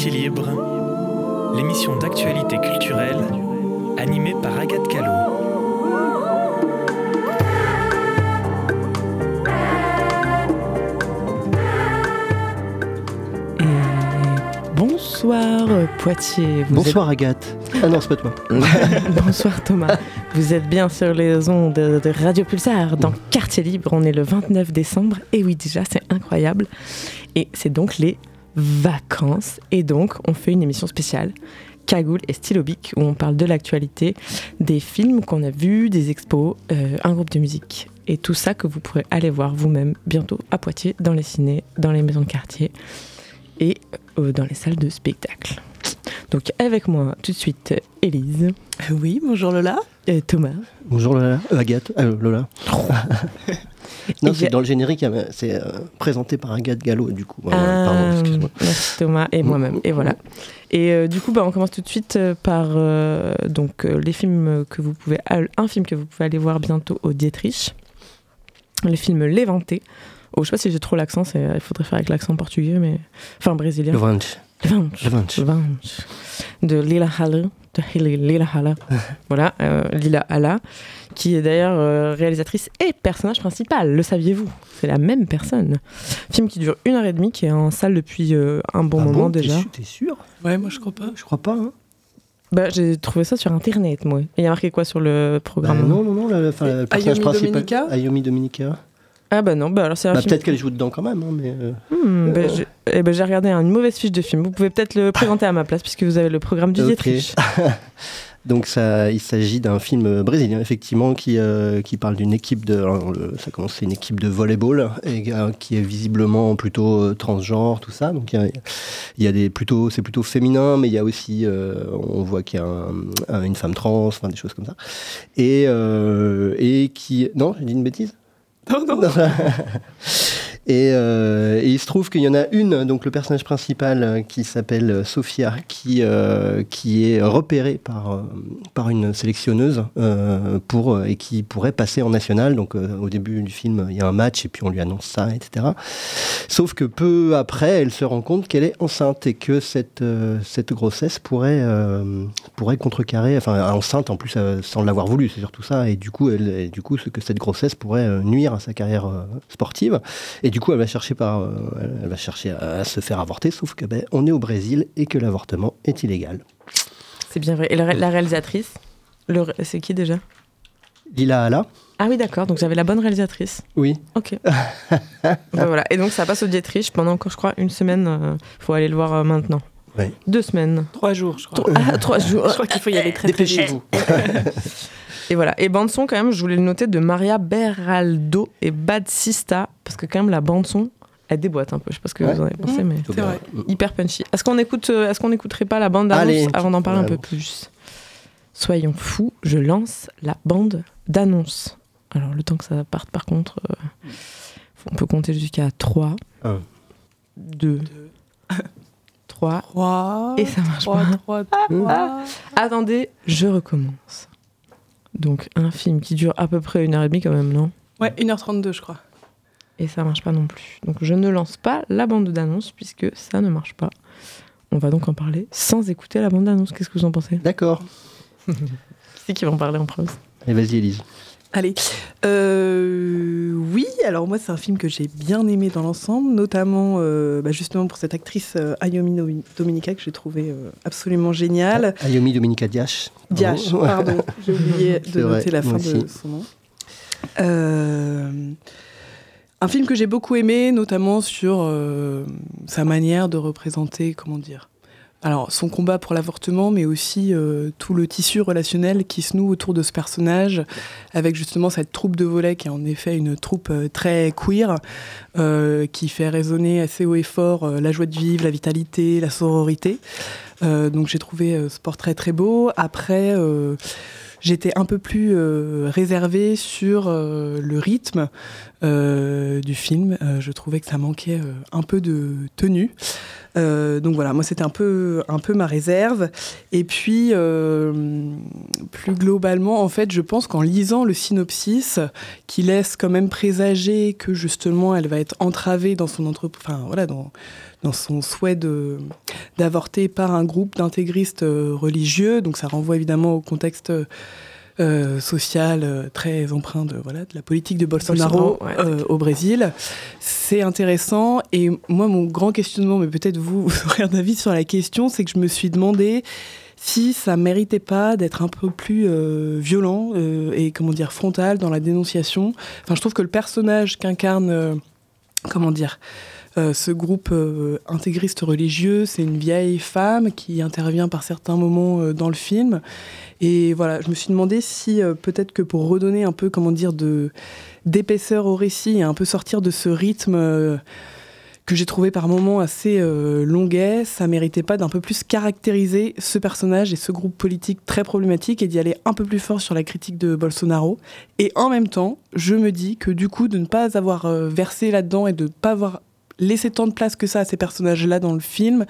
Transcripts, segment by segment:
Quartier Libre, l'émission d'actualité culturelle animée par Agathe Callot. Bonsoir Poitiers. Vous Bonsoir Agathe. Ah non, c'est pas toi. Bonsoir Thomas. Vous êtes bien sur les ondes de Radio Pulsar dans Quartier Libre. On est le 29 décembre. Et oui, déjà, c'est incroyable. Et c'est donc les vacances. Et donc, on fait une émission spéciale Cagoule et Stylobic où on parle de l'actualité, des films qu'on a vus, des expos, euh, un groupe de musique et tout ça que vous pourrez aller voir vous-même bientôt à Poitiers, dans les ciné, dans les maisons de quartier et euh, dans les salles de spectacle. Donc avec moi tout de suite Élise. Oui, bonjour Lola. Et Thomas. Bonjour Lola. Euh, Agathe. Lola. non, c'est dans le générique, c'est présenté par Agathe Gallo du coup. Ah, pardon, excuse-moi. Merci Thomas et moi-même. Et voilà. Et du coup, bah, on commence tout de suite par donc les films que vous pouvez, un film que vous pouvez aller voir bientôt au Dietrich, le film L'éventé. Oh, je sais pas si j'ai trop l'accent, il faudrait faire avec l'accent portugais, mais enfin brésilien. Levante. Levante. Levante. De Lila Halle. De Lila Halle. voilà, euh, Lila Hala, qui est d'ailleurs euh, réalisatrice et personnage principal. Le saviez-vous? C'est la même personne. Film qui dure une heure et demie, qui est en salle depuis euh, un bon ah moment bon, déjà. T'es sûr? Ouais, moi je crois pas. Je crois pas. Hein. Bah, j'ai trouvé ça sur internet, moi. Il y a marqué quoi sur le programme? Bah, Non, non, non, la, la, le personnage Ayomi principal. Dominica? Ayomi Dominica. Ah bah non, bah alors c'est un Bah, film. peut-être qu'elle joue dedans quand même, hein, mais. euh, Hmm, bah, j'ai eh ben, j'ai regardé une mauvaise fiche de film. Vous pouvez peut-être le présenter à ma place puisque vous avez le programme du Ok. Dietrich. Donc ça, il s'agit d'un film brésilien effectivement qui euh, qui parle d'une équipe de, alors, le- ça commence c'est une équipe de volleyball et euh, qui est visiblement plutôt euh, transgenre tout ça. Donc il y a, il y a des plutôt c'est plutôt féminin, mais il y a aussi euh, on voit qu'il y a un- un- une femme trans, enfin des choses comme ça. Et euh, et qui non j'ai dit une bêtise? Non, non. Et, euh, et il se trouve qu'il y en a une, donc le personnage principal euh, qui s'appelle euh, Sophia, qui, qui est repérée par, par une sélectionneuse pour, et qui pourrait passer en national. Donc au début du film, il y a un match et puis on lui annonce ça, etc. Sauf que peu après, elle se rend compte qu'elle est enceinte et que cette, cette grossesse pourrait, pourrait contrecarrer, enfin enceinte en plus sans l'avoir voulu, c'est surtout ça. Et du coup, elle, du coup, que cette grossesse pourrait nuire à sa carrière sportive. Du coup, elle va chercher par, euh, elle va chercher à, à se faire avorter, sauf que ben, on est au Brésil et que l'avortement est illégal. C'est bien vrai. Et la, la réalisatrice C'est qui déjà? Lila Hala, Ah oui, d'accord. Donc j'avais la bonne réalisatrice. oui. Ok. Bah, voilà. Et donc ça passe au Dietrich pendant encore, je crois, une semaine. Il faut aller le voir euh, maintenant. Ouais. Deux semaines. Trois jours, je crois. Trois- ah, trois jours. Je crois qu'il faut y aller très très vite. Dépêchez-vous. Et voilà. Et bande son quand même, je voulais le noter de Maria Beraldo et Bad Sista parce que quand même la bande son, elle déboîte un peu. Je sais pas ce que Ouais. vous en avez pensé, Mmh. mais C'est vrai. hyper punchy. Est-ce qu'on écoute, euh, est-ce qu'on écouterait pas la bande d'annonce Allez, avant d'en parler un peu plus? Soyons fous, je lance la bande d'annonce. Alors le temps que ça parte, par contre, euh, on peut compter jusqu'à 3, Un. 2, 3. Trois. Et ça marche pas. trois, trois. Attendez, je recommence. Donc un film qui dure à peu près une heure et demie quand même, non? Ouais, 1h32, je crois. Et ça marche pas non plus. Donc je ne lance pas la bande d'annonce puisque ça ne marche pas. On va donc en parler sans écouter la bande d'annonce. Qu'est-ce que vous en pensez? D'accord. Qui c'est qui va en parler en premier Et vas-y, Elise. Allez. Euh, oui, alors moi, c'est un film que j'ai bien aimé dans l'ensemble, notamment euh, bah, justement pour cette actrice euh, Ayomi Domi- Dominica que j'ai trouvé euh, absolument géniale. Ayomi Dominica Diash. Diash, pardon, j'ai oublié de vrai, noter la fin de aussi. son nom. Un film que j'ai beaucoup aimé, notamment sur sa manière de représenter, comment dire, alors son combat pour l'avortement, mais aussi euh, tout le tissu relationnel qui se noue autour de ce personnage, avec justement cette troupe de volets qui est en effet une troupe euh, très queer, euh, qui fait résonner assez haut et fort euh, la joie de vivre, la vitalité, la sororité. Euh, donc j'ai trouvé ce portrait très beau. Après, j'étais un peu plus réservée sur le rythme du film. Je trouvais que ça manquait un peu de tenue. Euh, donc voilà, moi c'était un peu, un peu ma réserve. Et puis, euh, plus globalement, en fait, je pense qu'en lisant le synopsis, qui laisse quand même présager que justement elle va être entravée dans son entreprise, enfin voilà, dans, dans son souhait d'avorter par un groupe d'intégristes euh, religieux. Donc ça renvoie évidemment au contexte euh, social euh, très empreint de, voilà, de la politique de Bolsonaro, Bolsonaro, ouais. euh, au Brésil. C'est intéressant. Et moi, mon grand questionnement, mais peut-être vous, vous aurez un avis sur la question, c'est que je me suis demandé si ça méritait pas d'être un peu plus euh, violent euh, et comment dire frontal dans la dénonciation. Enfin, je trouve que le personnage qu'incarne, euh, comment dire, euh, ce groupe euh, intégriste religieux, c'est une vieille femme qui intervient par certains moments euh, dans le film. Et voilà, je me suis demandé si peut-être que pour redonner un peu, comment dire, d'épaisseur au récit et un peu sortir de ce rythme que j'ai trouvé par moments assez longuet, ça méritait pas d'un peu plus caractériser ce personnage et ce groupe politique très problématique et d'y aller un peu plus fort sur la critique de Bolsonaro. Et en même temps, je me dis que du coup, de ne pas avoir versé là-dedans et de ne pas avoir laissé tant de place que ça à ces personnages-là dans le film,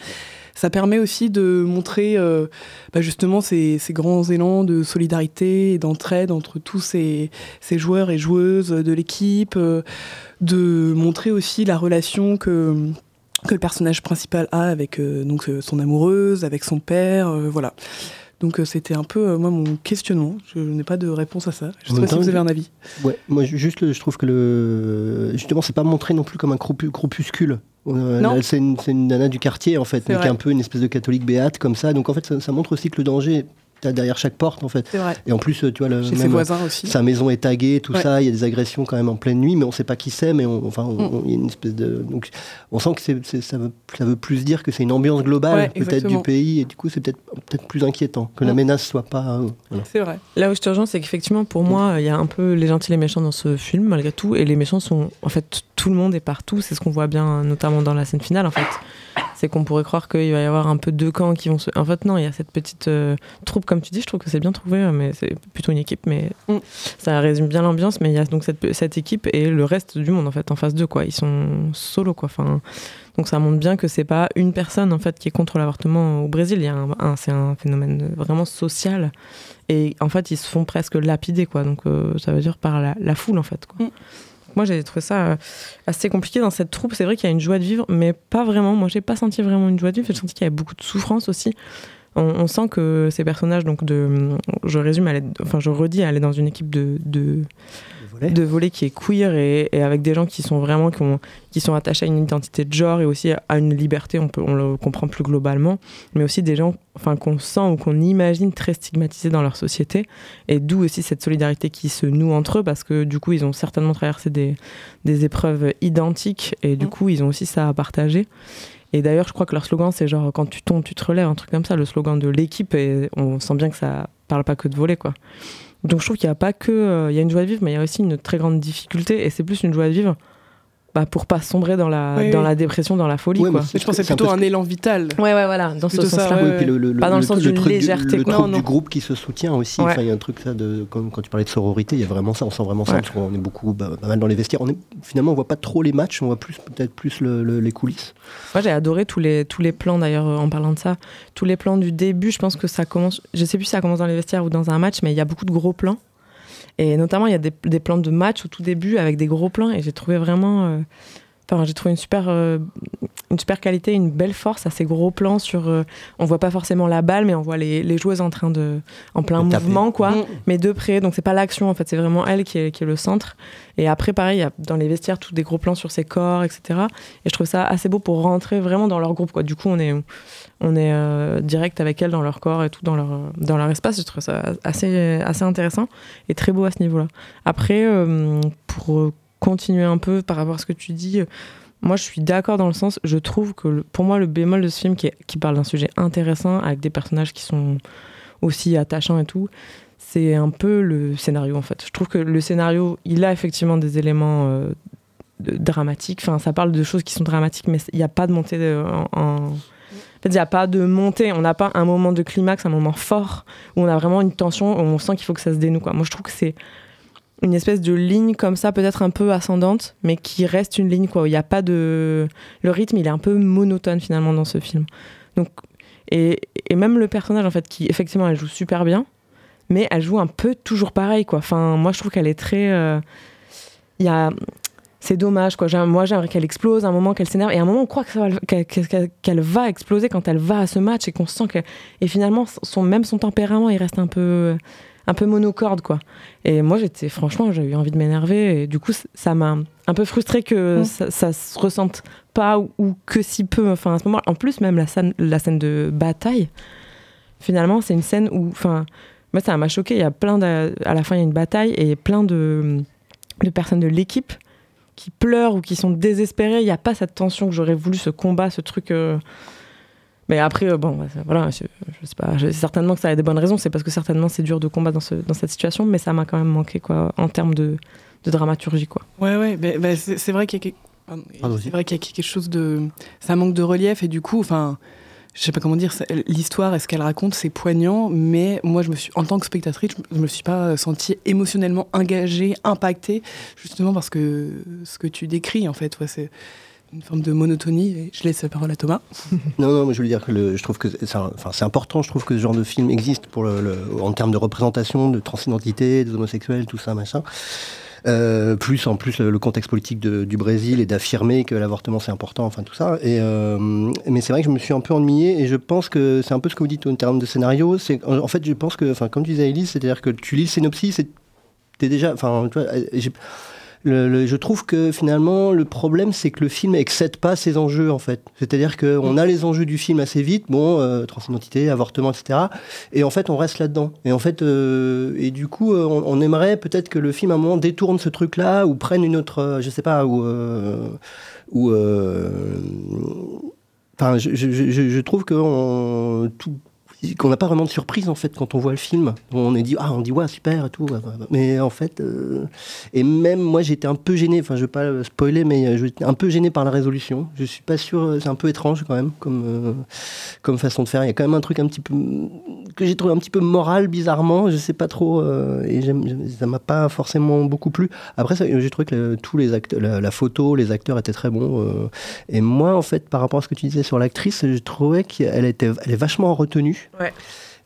ça permet aussi de montrer euh, bah, justement ces, grands élans de solidarité et d'entraide entre tous ces, joueurs et joueuses de l'équipe, euh, de montrer aussi la relation que le personnage principal a avec euh, son amoureuse, avec son père, voilà. Donc euh, c'était un peu euh, moi mon questionnement. Je n'ai pas de réponse à ça. Je En sais pas si vous avez un avis. Ouais, moi ju- juste, le- je trouve que le justement, c'est pas montré non plus comme un groupus- groupuscule. Euh, C'est une, une nana du quartier en fait, mais qui est un peu une espèce de catholique béate comme ça. Donc en fait, ça, ça montre aussi que le danger t'as derrière chaque porte en fait. Vrai. Et en plus, tu vois, le, Chez ses même, voisins aussi. sa maison est taguée, tout Ouais. ça. Il y a des agressions quand même en pleine nuit, mais on sait pas qui c'est. Mais on, enfin, on- Mm. y a une espèce de. Donc, on sent que c'est- ça, veut, ça veut plus dire que c'est une ambiance globale Ouais, peut-être du pays, et du coup, c'est peut-être peut-être plus inquiétant que la Mm. menace soit pas. euh, voilà. C'est vrai. Là où je te rejoins, c'est qu'effectivement, pour moi, il y a un peu les gentils et les méchants dans ce film, malgré tout. Et les méchants sont, en fait, tout le monde est partout. C'est ce qu'on voit bien, notamment dans la scène finale, en fait. C'est qu'on pourrait croire qu'il va y avoir un peu deux camps qui vont se. En fait, non, il y a cette petite euh, troupe, comme tu dis. Je trouve que c'est bien trouvé, euh, mais c'est plutôt une équipe. Mais Mm. ça résume bien l'ambiance. Mais il y a donc cette, cette équipe et le reste du monde, en fait, en face d'eux, quoi. Ils sont solo, quoi. Enfin. Donc ça montre bien que c'est pas une personne en fait qui est contre l'avortement au Brésil. Il y a un, un- c'est un phénomène vraiment social et en fait ils se font presque lapider quoi. Donc euh, ça veut dire par la, la foule en fait. Quoi. Mm. Moi j'ai trouvé ça euh, assez compliqué dans cette troupe. C'est vrai qu'il y a une joie de vivre, mais pas vraiment. Moi j'ai pas senti vraiment une joie de vivre. J'ai senti qu'il y avait beaucoup de souffrance aussi. On, on sent que ces personnages donc de, je résume, elle est- enfin je redis, elle est dans une équipe de, de Volet. de volet qui est queer et, et avec des gens qui sont vraiment qui, ont- qui sont attachés à une identité de genre et aussi à une liberté on peut on le comprend plus globalement mais aussi des gens enfin qu'on sent ou qu'on imagine très stigmatisés dans leur société et d'où aussi cette solidarité qui se noue entre eux parce que du coup ils ont certainement traversé des, des épreuves identiques et du Mm. coup ils ont aussi ça à partager et d'ailleurs je crois que leur slogan c'est genre quand tu tombes tu te relèves un truc comme ça. Le slogan de l'équipe et on sent bien que ça parle pas que de voler quoi. Donc je trouve qu'il n'y a pas que euh, il y a une joie de vivre, mais il y a aussi une très grande difficulté, et c'est plus une joie de vivre bah, pour pas sombrer dans la Oui, dans oui. la dépression, dans la folie, Ouais, quoi. je pense que c'est C'est un peu plutôt ce un élan vital. Ouais, ouais, voilà, dans ce sens-là. ouais, Oui, Pas dans le le- sens d'une légèreté, Le quoi. truc Non, du groupe qui se soutient aussi. Ouais. Enfin, il y a un truc ça de comme quand tu parlais de sororité, il y a vraiment ça. On sent vraiment ça. Ouais. Parce qu'on est beaucoup, bah, pas mal dans les vestiaires. On est finalement, on voit pas trop les matchs. On voit plus peut-être plus le- le- les coulisses. Moi, j'ai adoré tous les, tous les plans, d'ailleurs, euh, en parlant de ça. Tous les plans du début, je pense que ça commence. Je sais plus si ça commence dans les vestiaires ou dans un match, mais il y a beaucoup de gros plans. Et notamment, il y a des, des plans de match au tout début avec des gros plans. Et j'ai trouvé vraiment. euh, Enfin, j'ai trouvé une super, euh, une super qualité, une belle force à ces gros plans sur. euh, on voit pas forcément la balle, mais on voit les, les joueuses en train de. en plein De taper. mouvement, quoi Mm. mais de près. Donc c'est pas l'action en fait, c'est vraiment elle qui est, qui est le centre. Et après pareil, il y a dans les vestiaires tous des gros plans sur ses corps, etc. Et je trouve ça assez beau pour rentrer vraiment dans leur groupe. Quoi. Du coup on est on est euh, direct avec elle dans leur corps et tout dans leur dans leur espace. Je trouve ça assez assez intéressant et très beau à ce niveau-là. Après euh, pour continuer un peu par rapport à ce que tu dis. Moi, je suis d'accord dans le sens, je trouve que pour moi, le bémol de ce film qui, est- qui parle d'un sujet intéressant avec des personnages qui sont aussi attachants et tout, c'est un peu le scénario en fait. Je trouve que le scénario, il a effectivement des éléments euh, dramatiques. Enfin, ça parle de choses qui sont dramatiques, mais il n'y a pas de montée en- En il n'y a pas de montée. On n'a pas un moment de climax, un moment fort où on a vraiment une tension, où on sent qu'il faut que ça se dénoue. Quoi. Moi, je trouve que c'est une espèce de ligne comme ça, peut-être un peu ascendante, mais qui reste une ligne quoi. Il n'y a pas de le rythme, il est un peu monotone finalement dans ce film. Donc et, même le personnage en fait qui effectivement elle joue super bien, mais elle joue un peu toujours pareil quoi. Moi je trouve qu'elle est très euh, il y a c'est dommage quoi. Moi j'aimerais qu'elle explose, un moment qu'elle s'énerve et à un moment on croit que ça va le- qu'elle va exploser quand elle va à ce match et qu'on sent que et finalement son même son tempérament il reste un peu un peu monocorde quoi. Et moi j'étais franchement j'ai eu envie de m'énerver et du coup ça m'a un peu frustré que Mm. ça, ça se ressente pas ou, ou que si peu enfin à ce moment en plus même la scène la scène de bataille finalement c'est une scène où enfin moi ça m'a choqué il y a plein de, à la fin il y a une bataille et plein de de personnes de l'équipe qui pleurent ou qui sont désespérées il n'y a pas cette tension que j'aurais voulu ce combat ce truc euh, mais après, euh, bon, bah, voilà, je, je sais pas, je- certainement que ça a des bonnes raisons, c'est parce que certainement c'est dur de combattre dans, ce, dans cette situation, mais ça m'a quand même manqué, quoi, en termes de, de dramaturgie, quoi. Ouais, ouais, ben, c'est c'est vrai qu'il y a quelque... pardon, Pardon, c'est vas-y. vrai qu'il y a quelque chose de... Ça manque de relief et du coup, enfin, je sais pas comment dire, l'histoire et ce qu'elle raconte, c'est poignant, mais moi, je me suis, en tant que spectatrice, je me suis pas sentie émotionnellement engagée, impactée, justement parce que ce que tu décris, en fait, c'est une forme de monotonie. Et je laisse la parole à Thomas. Non, non, mais je veux dire que je trouve que c'est important, je trouve que ce genre de film existe pour le- en termes de représentation, de transidentité, des homosexuels, tout ça, machin. Euh, plus en plus le, contexte politique du Brésil et d'affirmer que l'avortement c'est important, enfin tout ça. Et, euh, mais c'est vrai que je me suis un peu ennuyé et je pense que c'est un peu ce que vous dites en termes de scénario. En fait je pense que, comme tu disais Elise, c'est-à-dire que tu lis le synopsis et t'es déjà, enfin je trouve que finalement le problème c'est que le film excède pas ses enjeux en fait. C'est-à-dire qu'on a les enjeux du film assez vite, bon, euh, transidentité, avortement, etc. Et en fait on reste là-dedans. Et en fait, euh, et du coup euh, on, aimerait peut-être que le film à un moment détourne ce truc-là ou prenne une autre, je sais pas, ou Enfin, je- je trouve que on- tout- qu'on n'a pas vraiment de surprise en fait quand on voit le film. On est dit ah on dit ouais super et tout, mais en fait euh, et même moi j'étais un peu gêné. Enfin je vais pas le spoiler mais euh, j'étais un peu gêné par la résolution. Je suis pas sûr, euh, c'est un peu étrange quand même comme euh, comme façon de faire. Il y a quand même un truc un petit peu que j'ai trouvé un petit peu moral bizarrement. Je sais pas trop euh, et j'aime- ça m'a pas forcément beaucoup plu. Après j'ai trouvé que tous les acteurs, la, photo, les acteurs étaient très bons. et moi, en fait, par rapport à ce que tu disais sur l'actrice, je trouvais qu'elle était, elle est vachement retenue.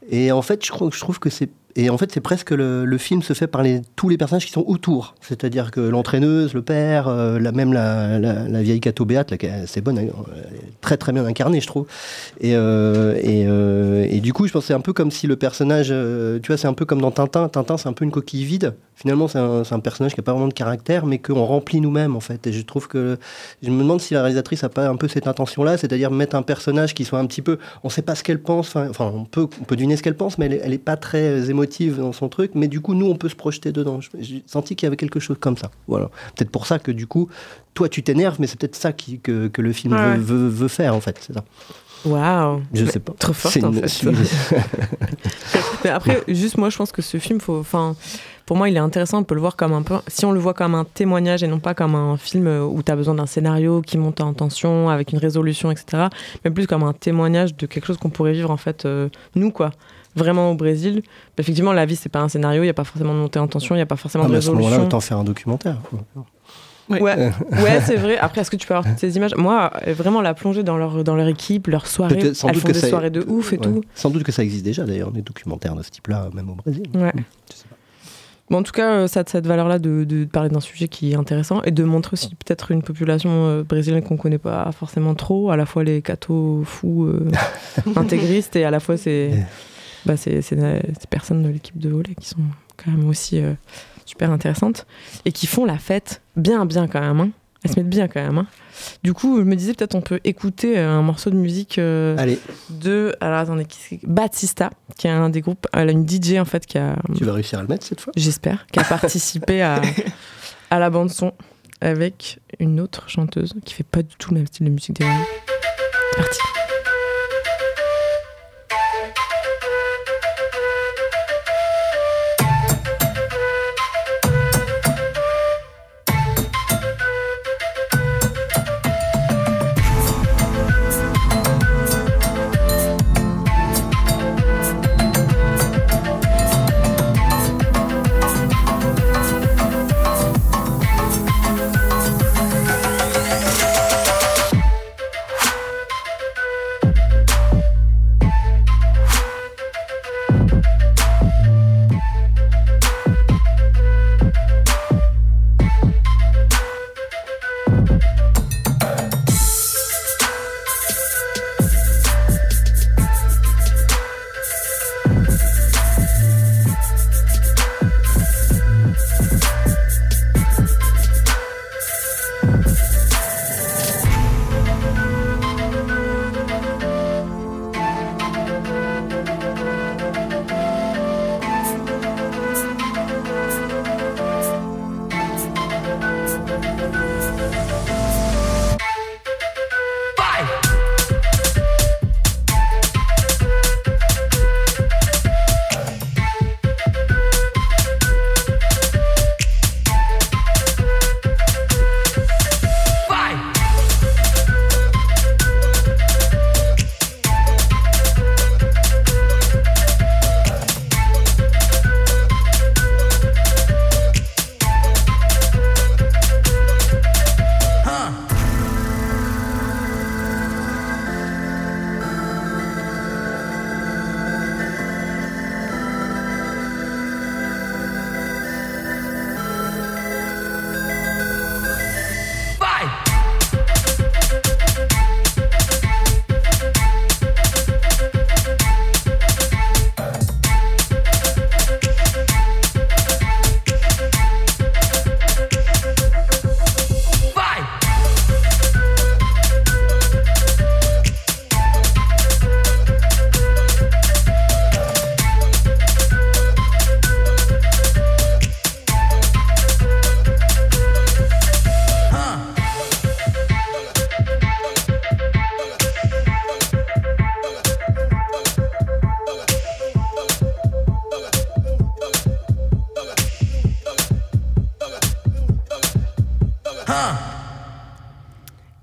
Et en fait, je trouve que c'est. Et en fait, c'est presque le, le film se fait par tous les personnages qui sont autour. C'est-à-dire que l'entraîneuse, le père, euh, même la, vieille Cato Béate, c'est bonne, très très bien incarnée, je trouve. Et, euh, euh, et du coup, je pense que c'est un peu comme si le personnage, tu vois, c'est un peu comme dans Tintin. Tintin, c'est un peu une coquille vide. Finalement, c'est un, personnage qui n'a pas vraiment de caractère, mais qu'on remplit nous-mêmes, en fait. Et je trouve que. Je me demande si la réalisatrice n'a pas un peu cette intention-là, c'est-à-dire mettre un personnage qui soit un petit peu. On ne sait pas ce qu'elle pense, enfin, on, peut, on peut deviner ce qu'elle pense, mais elle n'est pas très euh, dans son truc, mais du coup, nous, on peut se projeter dedans. J'ai senti qu'il y avait quelque chose comme ça. Voilà. Peut-être pour ça que, du coup, toi, tu t'énerves, mais c'est peut-être ça qui, que, que le film Ouais. veut, veut- veut faire, en fait. C'est ça. Waouh Je Mais sais pas. Trop forte, en une- fait. Mais après, juste moi, je pense que ce film, faut, enfin, pour moi, il est intéressant. On peut le voir comme un peu, si on le voit comme un témoignage et non pas comme un film où tu as besoin d'un scénario qui monte en tension avec une résolution, etc. Mais plus comme un témoignage de quelque chose qu'on pourrait vivre en fait, euh, nous quoi. Vraiment au Brésil. Effectivement, la vie, c'est pas un scénario. Il y a pas forcément de montée en tension. Il y a pas forcément Ah, de mais à ce moment-là, résolution. autant faire un documentaire. Ouais, ouais c'est vrai. Après, est-ce que tu peux avoir toutes ces images? Moi, euh, vraiment la plonger dans leur dans leur équipe, leur soirée. Peut-être, sans Elles doute font que des ça- soirées de ouf et Ouais. tout. Sans doute que ça existe déjà, d'ailleurs, des documentaires de ce type-là, même au Brésil. Ouais. Je sais pas. Bon, en tout cas, euh, ça a cette valeur-là de, de parler d'un sujet qui est intéressant et de montrer aussi peut-être une population euh, brésilienne qu'on connaît pas forcément trop, à la fois les cathos fous euh, intégristes et à la fois ces, bah, ces, ces- ces personnes de l'équipe de volley qui sont quand même aussi euh, super intéressantes et qui font la fête bien, bien quand même. hein. Elles se mettent bien quand même. hein. Du coup, je me disais peut-être on peut écouter euh, un morceau de musique euh, Allez, de alors attendez qui Batista qui est un des groupes elle a une DJ en fait qui a tu vas réussir à le mettre cette fois? J'espère, qui a participé à, à la bande-son avec une autre chanteuse qui fait pas du tout le même style de musique derrière. C'est parti.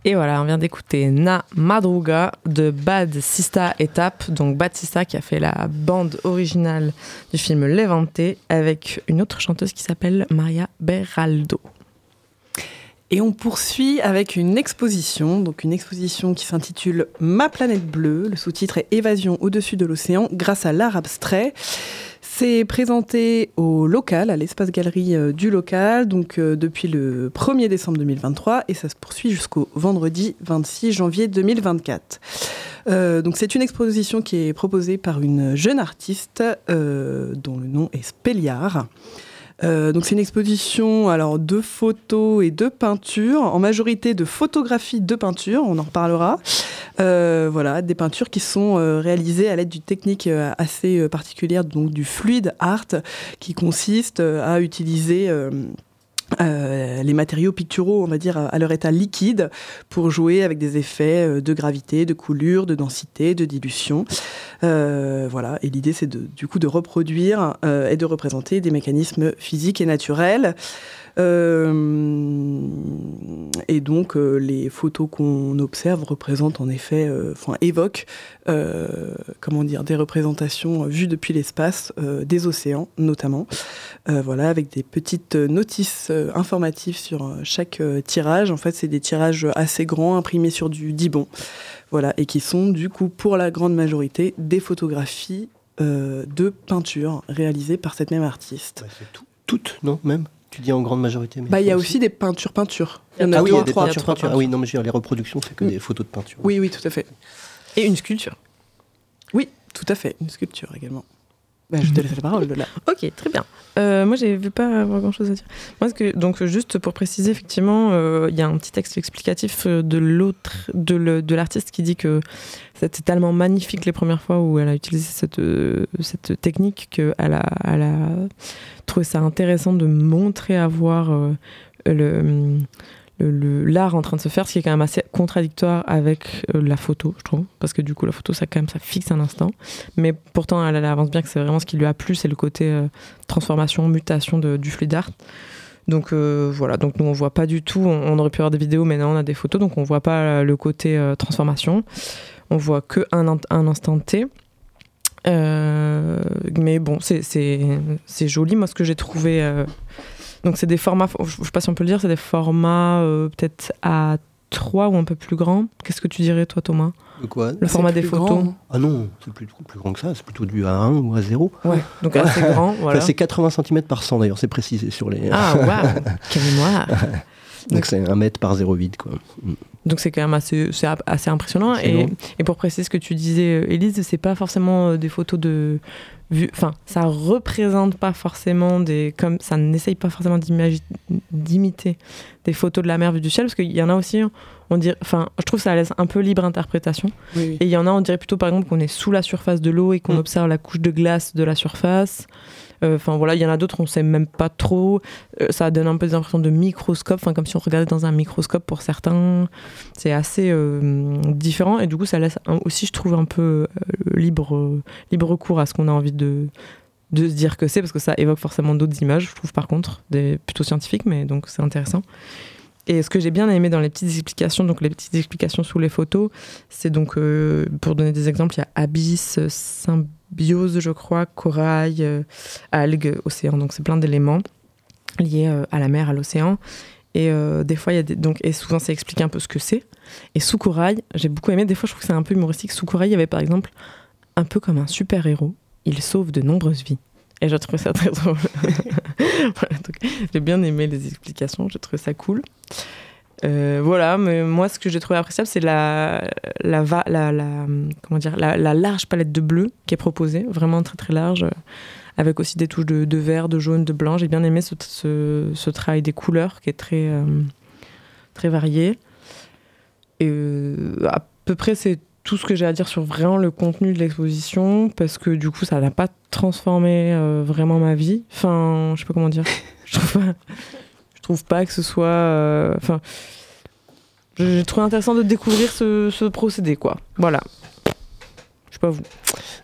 Et voilà, on vient d'écouter Na Madruga de Bad Sista Étape, donc Bad Sista qui a fait la bande originale du film Levante avec une autre chanteuse qui s'appelle Maria Beraldo. Et on poursuit avec une exposition, donc une exposition qui s'intitule Ma planète bleue. Le sous-titre est Évasion au-dessus de l'océan grâce à l'art abstrait. C'est présenté au local, à l'espace galerie euh, du local, donc euh, depuis le 1er décembre 2023 et ça se poursuit jusqu'au vendredi 26 janvier 2024. Euh, donc c'est une exposition qui est proposée par une jeune artiste dont le nom est Spelliard. Euh, donc c'est une exposition alors de photos et de peintures, en majorité de photographies de peintures, on en reparlera. Euh, voilà, des peintures qui sont euh, réalisées à l'aide d'une technique assez particulière, donc du fluid art, qui consiste à utiliser euh, les matériaux picturaux, on va dire, à leur état liquide pour jouer avec des effets euh, de gravité, de coulure, de densité, de dilution. Euh, voilà. Et l'idée, c'est du coup de reproduire et de représenter des mécanismes physiques et naturels. Euh, et donc, euh, les photos qu'on observe représentent en effet, euh, enfin, évoquent, comment dire, des représentations vues depuis l'espace, des océans notamment. voilà, avec des petites notices informatives sur chaque tirage. En fait, c'est des tirages assez grands, imprimés sur du dibon. Voilà, et qui sont du coup, pour la grande majorité, des photographies de peinture réalisées par cette même artiste. tout, toutes, non, même tu dis en grande majorité. bah, il y a aussi des peintures peintures. Il y en a ah oui, il y a des peintures peintures. Ah oui, non, mais je veux dire, les reproductions, c'est que mm. des photos de peinture. Oui, oui, tout à fait. Et une sculpture. Oui, tout à fait, une sculpture également. Bah, je te laisse la parole, Lola. ok, très bien. Euh, moi, j'ai vu pas avoir grand chose à dire. Moi, donc, juste pour préciser, effectivement, euh, il y a un petit texte explicatif euh, de l'autre, de l'artiste qui dit que c'était tellement magnifique les premières fois où elle a utilisé cette, technique qu'elle a, a trouvé ça intéressant de montrer à voir le l'art en train de se faire, ce qui est quand même assez contradictoire avec euh, la photo, je trouve, parce que du coup la photo ça quand même ça fixe un instant, mais pourtant elle, avance bien que c'est vraiment ce qui lui a plu, c'est le côté euh, transformation, mutation du fluide art. Donc euh, voilà, donc nous on voit pas du tout, on, aurait pu avoir des vidéos, mais non on a des photos, donc on voit pas le côté transformation, on voit que un, un instant T. mais bon, c'est joli. Moi, ce que j'ai trouvé donc c'est des formats, je sais pas si on peut le dire, c'est des formats euh, peut-être à 3 ou un peu plus grands. Qu'est-ce que tu dirais toi Thomas? De quoi? Le format des photos Ah non, c'est plus, plus grand que ça, c'est plutôt du A1 ou A0. Ouais, donc assez grand. Voilà. c'est 80 cm par 100 d'ailleurs, c'est précisé sur les... Ah waouh, quelle mémoire Donc c'est un mètre par zéro vide quoi. Donc c'est quand même assez, assez impressionnant. Et, et, pour préciser ce que tu disais, Elise, c'est pas forcément euh, des photos de enfin, ça représente pas forcément des, comme ça n'essaye pas forcément d'imiter des photos de la mer vue du ciel, parce qu'il y en a aussi, on dirait, enfin, je trouve que ça laisse un peu libre interprétation. Et il y en a, on dirait plutôt par exemple qu'on est sous la surface de l'eau et qu'on mm. observe la couche de glace de la surface. Euh, enfin voilà, il y en a d'autres, on sait même pas trop. Euh, ça donne un peu des impressions de microscope, enfin comme si on regardait dans un microscope pour certains. C'est assez euh, différent et du coup ça laisse aussi, je trouve, un peu libre, libre cours à ce qu'on a envie de, de se dire que c'est, parce que ça évoque forcément d'autres images, je trouve par contre, des, plutôt scientifiques, mais donc c'est intéressant. Et ce que j'ai bien aimé dans les petites explications, donc les petites explications sous les photos, c'est donc, pour donner des exemples, il y a Abyss, Symbiose, biose, je crois, corail, euh, algues, océan. Donc c'est plein d'éléments liés euh, à la mer, à l'océan. Et euh, des fois, il y a donc, et souvent, ça explique un peu ce que c'est. Et sous corail, j'ai beaucoup aimé. Des fois, je trouve que c'est un peu humoristique. Sous corail, il y avait par exemple un peu comme un super héros. Il sauve de nombreuses vies. Et j'ai trouvé ça très drôle. j'ai bien aimé les explications. J'ai trouvé ça cool. Euh, voilà, mais moi, ce que j'ai trouvé appréciable, c'est la, la, la, comment dire, la, large palette de bleu qui est proposée, vraiment très très large, avec aussi des touches de, vert, de jaune, de blanc. J'ai bien aimé ce, ce, travail des couleurs qui est très, euh, très varié. Et euh, à peu près, c'est tout ce que j'ai à dire sur vraiment le contenu de l'exposition, parce que du coup, ça n'a pas transformé vraiment ma vie. Enfin, je sais pas comment dire. Je trouve pas trouve pas que ce soit. Euh, enfin, j'ai trouvé intéressant de découvrir ce, procédé, quoi. Voilà. Je sais pas vous.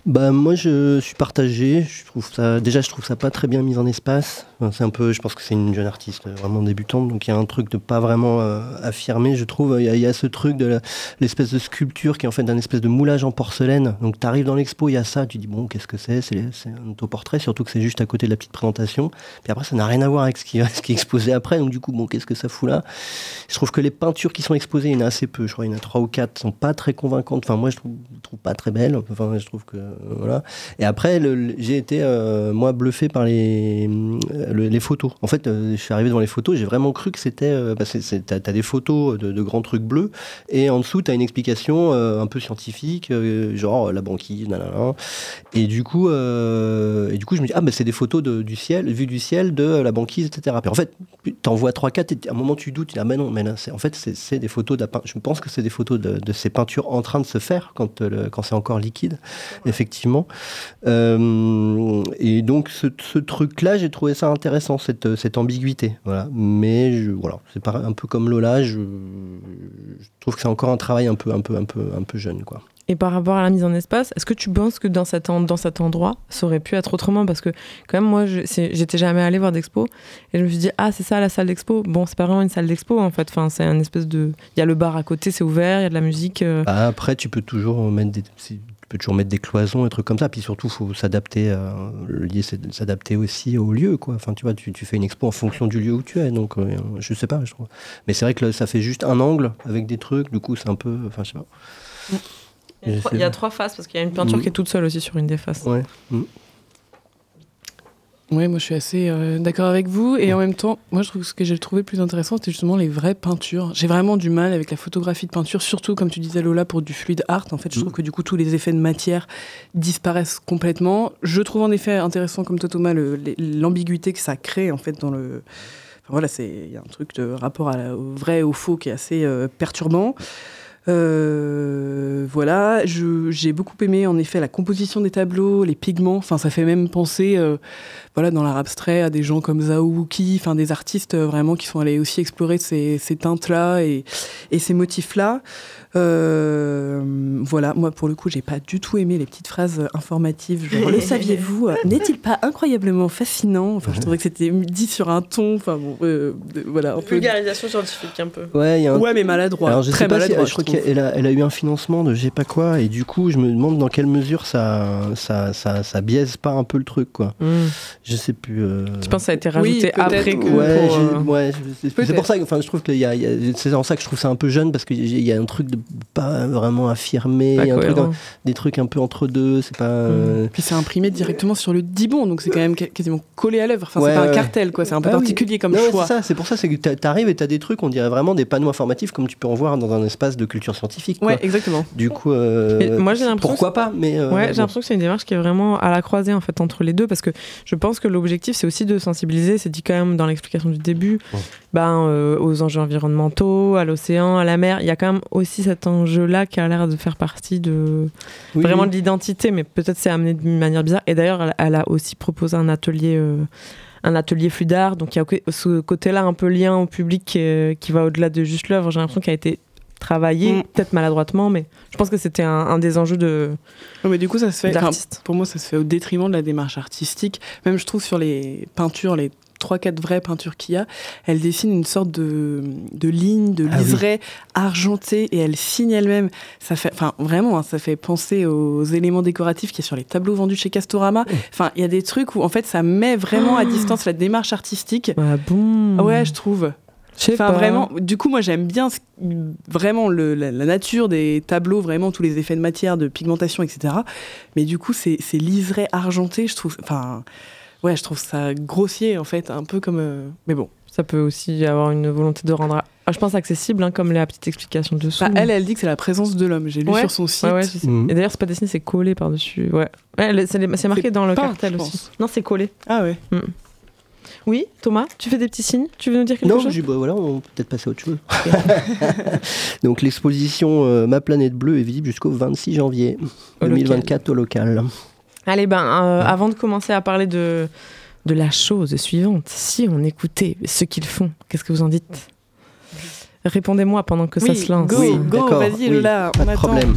Bah moi je suis partagé. Je trouve ça déjà je trouve ça pas très bien mis en espace. C'est un peu, je pense que c'est une jeune artiste euh, vraiment débutante, donc il y a un truc de pas vraiment euh, affirmé, je trouve. Il y, a- il ce truc de l'espèce de sculpture qui est en fait un espèce de moulage en porcelaine. Donc tu arrives dans l'expo, il y a ça, tu dis bon, qu'est-ce que c'est? C'est c'est un autoportrait, surtout que c'est juste à côté de la petite présentation. Puis après, ça n'a rien à voir avec ce qui, est exposé après. Donc du coup, bon, qu'est-ce que ça fout là? Je trouve que les peintures qui sont exposées, il y en a assez peu. Je crois qu'il y en a trois ou quatre, sont pas très convaincantes. Enfin, moi, je trouve, trouve pas très belles. Que euh, voilà. Et après, j'ai été euh, moi bluffé par les euh, le- les photos. En fait, je suis arrivé devant les photos, j'ai vraiment cru que c'était. Bah, t'as, t'as des photos de, grands trucs bleus et en dessous, t'as une explication un peu scientifique, genre la banquise. Et du coup, et du coup, je me dis ah, bah, c'est des photos de- du ciel, vue du ciel de la banquise, etc. Puis en fait, t'en vois 3-4 et à un moment tu doutes, tu dis ah, mais non, mais là, en fait, c'est, des photos Je pense que c'est des photos de, ces peintures en train de se faire quand, quand c'est encore liquide, effectivement. Euh, et donc, ce, ce truc-là, j'ai trouvé ça intéressant, cette, cette ambiguïté. Voilà. Mais je, voilà, c'est pas, un peu comme Lola, je, je trouve que c'est encore un travail un peu, un peu, un peu, un peu jeune, quoi. Et par rapport à la mise en espace, est-ce que tu penses que dans cet, en- dans cet endroit, ça aurait pu être autrement? Parce que, quand même, moi, j'étais jamais allée voir d'expo. Et je me suis dit, ah, c'est ça la salle d'expo. Bon, c'est pas vraiment une salle d'expo, en fait. Enfin, c'est un espèce de. Il y a le bar à côté, c'est ouvert, il y a de la musique. euh, Bah, après, tu peux toujours mettre des, tu peux toujours mettre des cloisons et trucs comme ça. Puis surtout, faut s'adapter. euh, c'est de s'adapter aussi au lieu, quoi. Enfin, tu vois, tu, tu fais une expo en fonction du lieu où tu es. Donc, euh, je sais pas, je trouve. Mais c'est vrai que là, ça fait juste un angle avec des trucs. Du coup, c'est un peu. Enfin, je sais pas. Il y a trois- sais il y a pas. trois faces, parce qu'il y a une peinture Mm. qui est toute seule aussi sur une des faces. Ouais. Oui, moi je suis assez euh, d'accord avec vous. Et en même temps, moi je trouve que ce que j'ai trouvé plus intéressant, c'était justement les vraies peintures. J'ai vraiment du mal avec la photographie de peinture, surtout comme tu disais Lola, pour du fluide art. En fait, je trouve que du coup, tous les effets de matière disparaissent complètement. Je trouve en effet intéressant, comme toi Thomas, l'ambiguïté que ça crée en fait dans le. Enfin, voilà, il y a un truc de rapport à la- au vrai et au faux qui est assez euh, perturbant. Euh, voilà, j'ai beaucoup aimé en effet la composition des tableaux, les pigments. Enfin, ça fait même penser, euh, voilà, dans l'art abstrait, à des gens comme Zhao Wuki, enfin des artistes euh, vraiment qui sont allés aussi explorer ces, teintes-là et ces motifs-là. Euh, voilà, moi pour le coup, j'ai pas du tout aimé les petites phrases informatives. Genre, le saviez-vous euh, N'est-il pas incroyablement fascinant? Enfin, je trouvais que c'était dit sur un ton. Enfin bon, euh, voilà, un peu. Vulgarisation scientifique, un peu. Ouais, il y a un. Ouais, mais maladroit. Alors, je très sais pas si, maladroit. je crois trouve. qu'elle a, elle a eu un financement de je sais pas quoi, et du coup, je me demande dans quelle mesure ça, ça, ça, ça biaise pas un peu le truc, quoi. Je sais plus. euh, Tu penses que ça a été Oui, rajouté peut-être après que- ouais, pour, j'ai- ouais, je- c'est- pour ça que enfin, je trouve que il y a- il y a- c'est en ça que je trouve ça un peu jeune parce qu'il y a un truc de pas vraiment affirmé, pas un truc des trucs un peu entre deux, c'est pas. euh, Puis c'est imprimé directement sur le dibon, donc c'est quand même quasiment collé à l'œuvre. Enfin, Ouais, c'est pas un cartel, quoi. C'est un peu Ah oui. particulier comme Non, choix. c'est ça, c'est pour ça, c'est que t'a- t'arrives et t'as des trucs, on dirait vraiment des panneaux informatifs comme tu peux en voir dans un espace de culture scientifique. quoi. Ouais, exactement. Du coup, euh, moi, j'ai l'impression pourquoi pas, mais euh, Ouais, j'ai l'impression que c'est une démarche qui est vraiment à la croisée en fait entre les deux parce que je pense que l'objectif c'est aussi de sensibiliser, c'est dit quand même dans l'explication du début, Ouais. ben, euh, aux enjeux environnementaux, à l'océan, à la mer. Il y a quand même aussi cet enjeu-là qui a l'air de faire partie de Oui, vraiment de l'identité, mais peut-être c'est amené d'une manière bizarre. Et d'ailleurs, elle, elle a aussi proposé un atelier. euh, un atelier flux d'art, donc il y a ce côté-là un peu lien au public qui, est- qui va au-delà de juste l'œuvre. J'ai l'impression qu'il a été travaillé, Mm. peut-être maladroitement, mais je pense que c'était un, un des enjeux de, Non, mais du coup, ça se fait. pour moi, ça se fait au détriment de la démarche artistique. Même, je trouve, sur les peintures, les 3-4 vraies peintures qu'il y a, elle dessine une sorte de, de ligne, de Ah oui. liseré argenté et elle signe elle-même. Ça fait, enfin, vraiment, hein, ça fait penser aux éléments décoratifs qu'il y a sur les tableaux vendus chez Castorama. Enfin, il y a des trucs où, en fait, ça met vraiment à distance la démarche artistique. Ah bon Ouais, je trouve. Enfin, vraiment, du coup, moi, j'aime bien ce- vraiment le- la, la nature des tableaux, vraiment tous les effets de matière, de pigmentation, etc. Mais du coup, c'est c'est liseré argenté, je trouve. Enfin, ouais, je trouve ça grossier, en fait, un peu comme. euh, Mais bon. Ça peut aussi avoir une volonté de rendre, ah, je pense, accessible, hein, comme la petite explication dessous. Bah, elle, elle dit que c'est la présence de l'homme. J'ai lu Ouais. sur son site. Ouais. Mhm. Et d'ailleurs, c'est pas dessiné, c'est collé par-dessus. Ouais. c'est marqué dans le peint, cartel aussi. Non, c'est collé. Ah ouais. Oui, Thomas, tu fais des petits signes? Tu veux nous dire quelque Non, chose? j'ai- bah, voilà, on peut peut-être passer à autre chose. Donc l'exposition euh, Ma planète bleue est visible jusqu'au 26 janvier Au 2024 au local. Allez, ben, euh, avant de commencer à parler de, de la chose suivante, si on écoutait ce qu'ils font, qu'est-ce que vous en dites? Répondez-moi pendant que ça se lance. go, Oui, go, vas-y, oui, Lola, Pas on de attend. problème.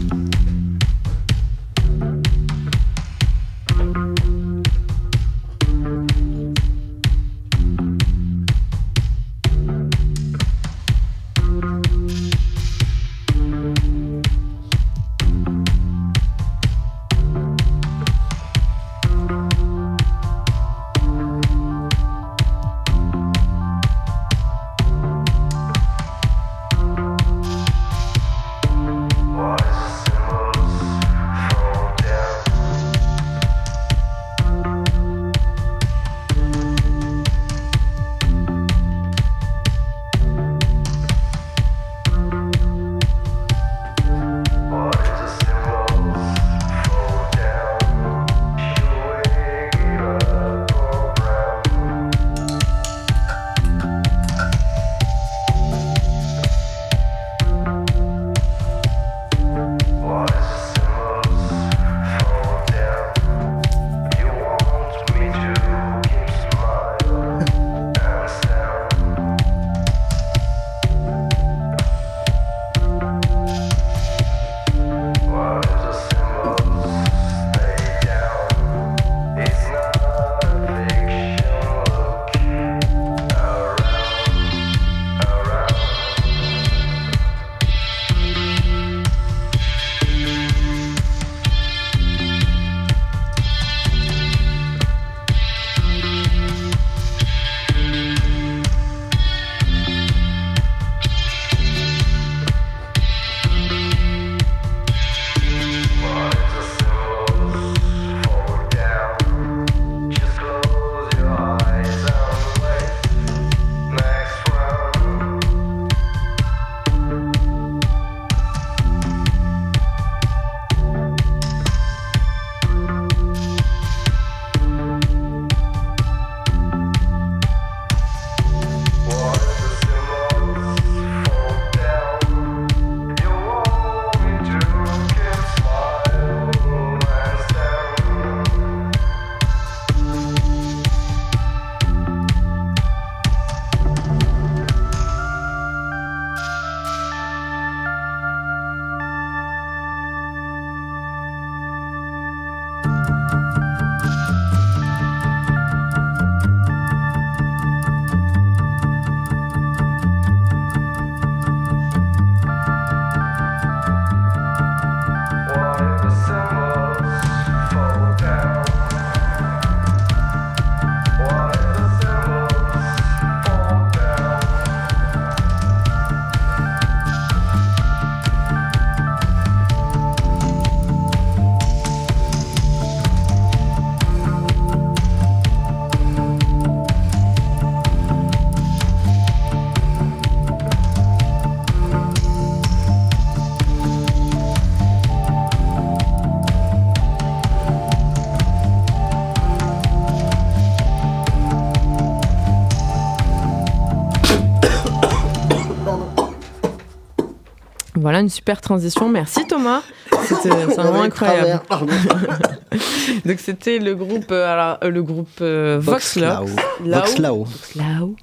Voilà une super transition. Merci Thomas. C'était c'est vraiment incroyable. Donc c'était le groupe, euh, alors, euh, le groupe euh, Vox Lao. Vox. Lao.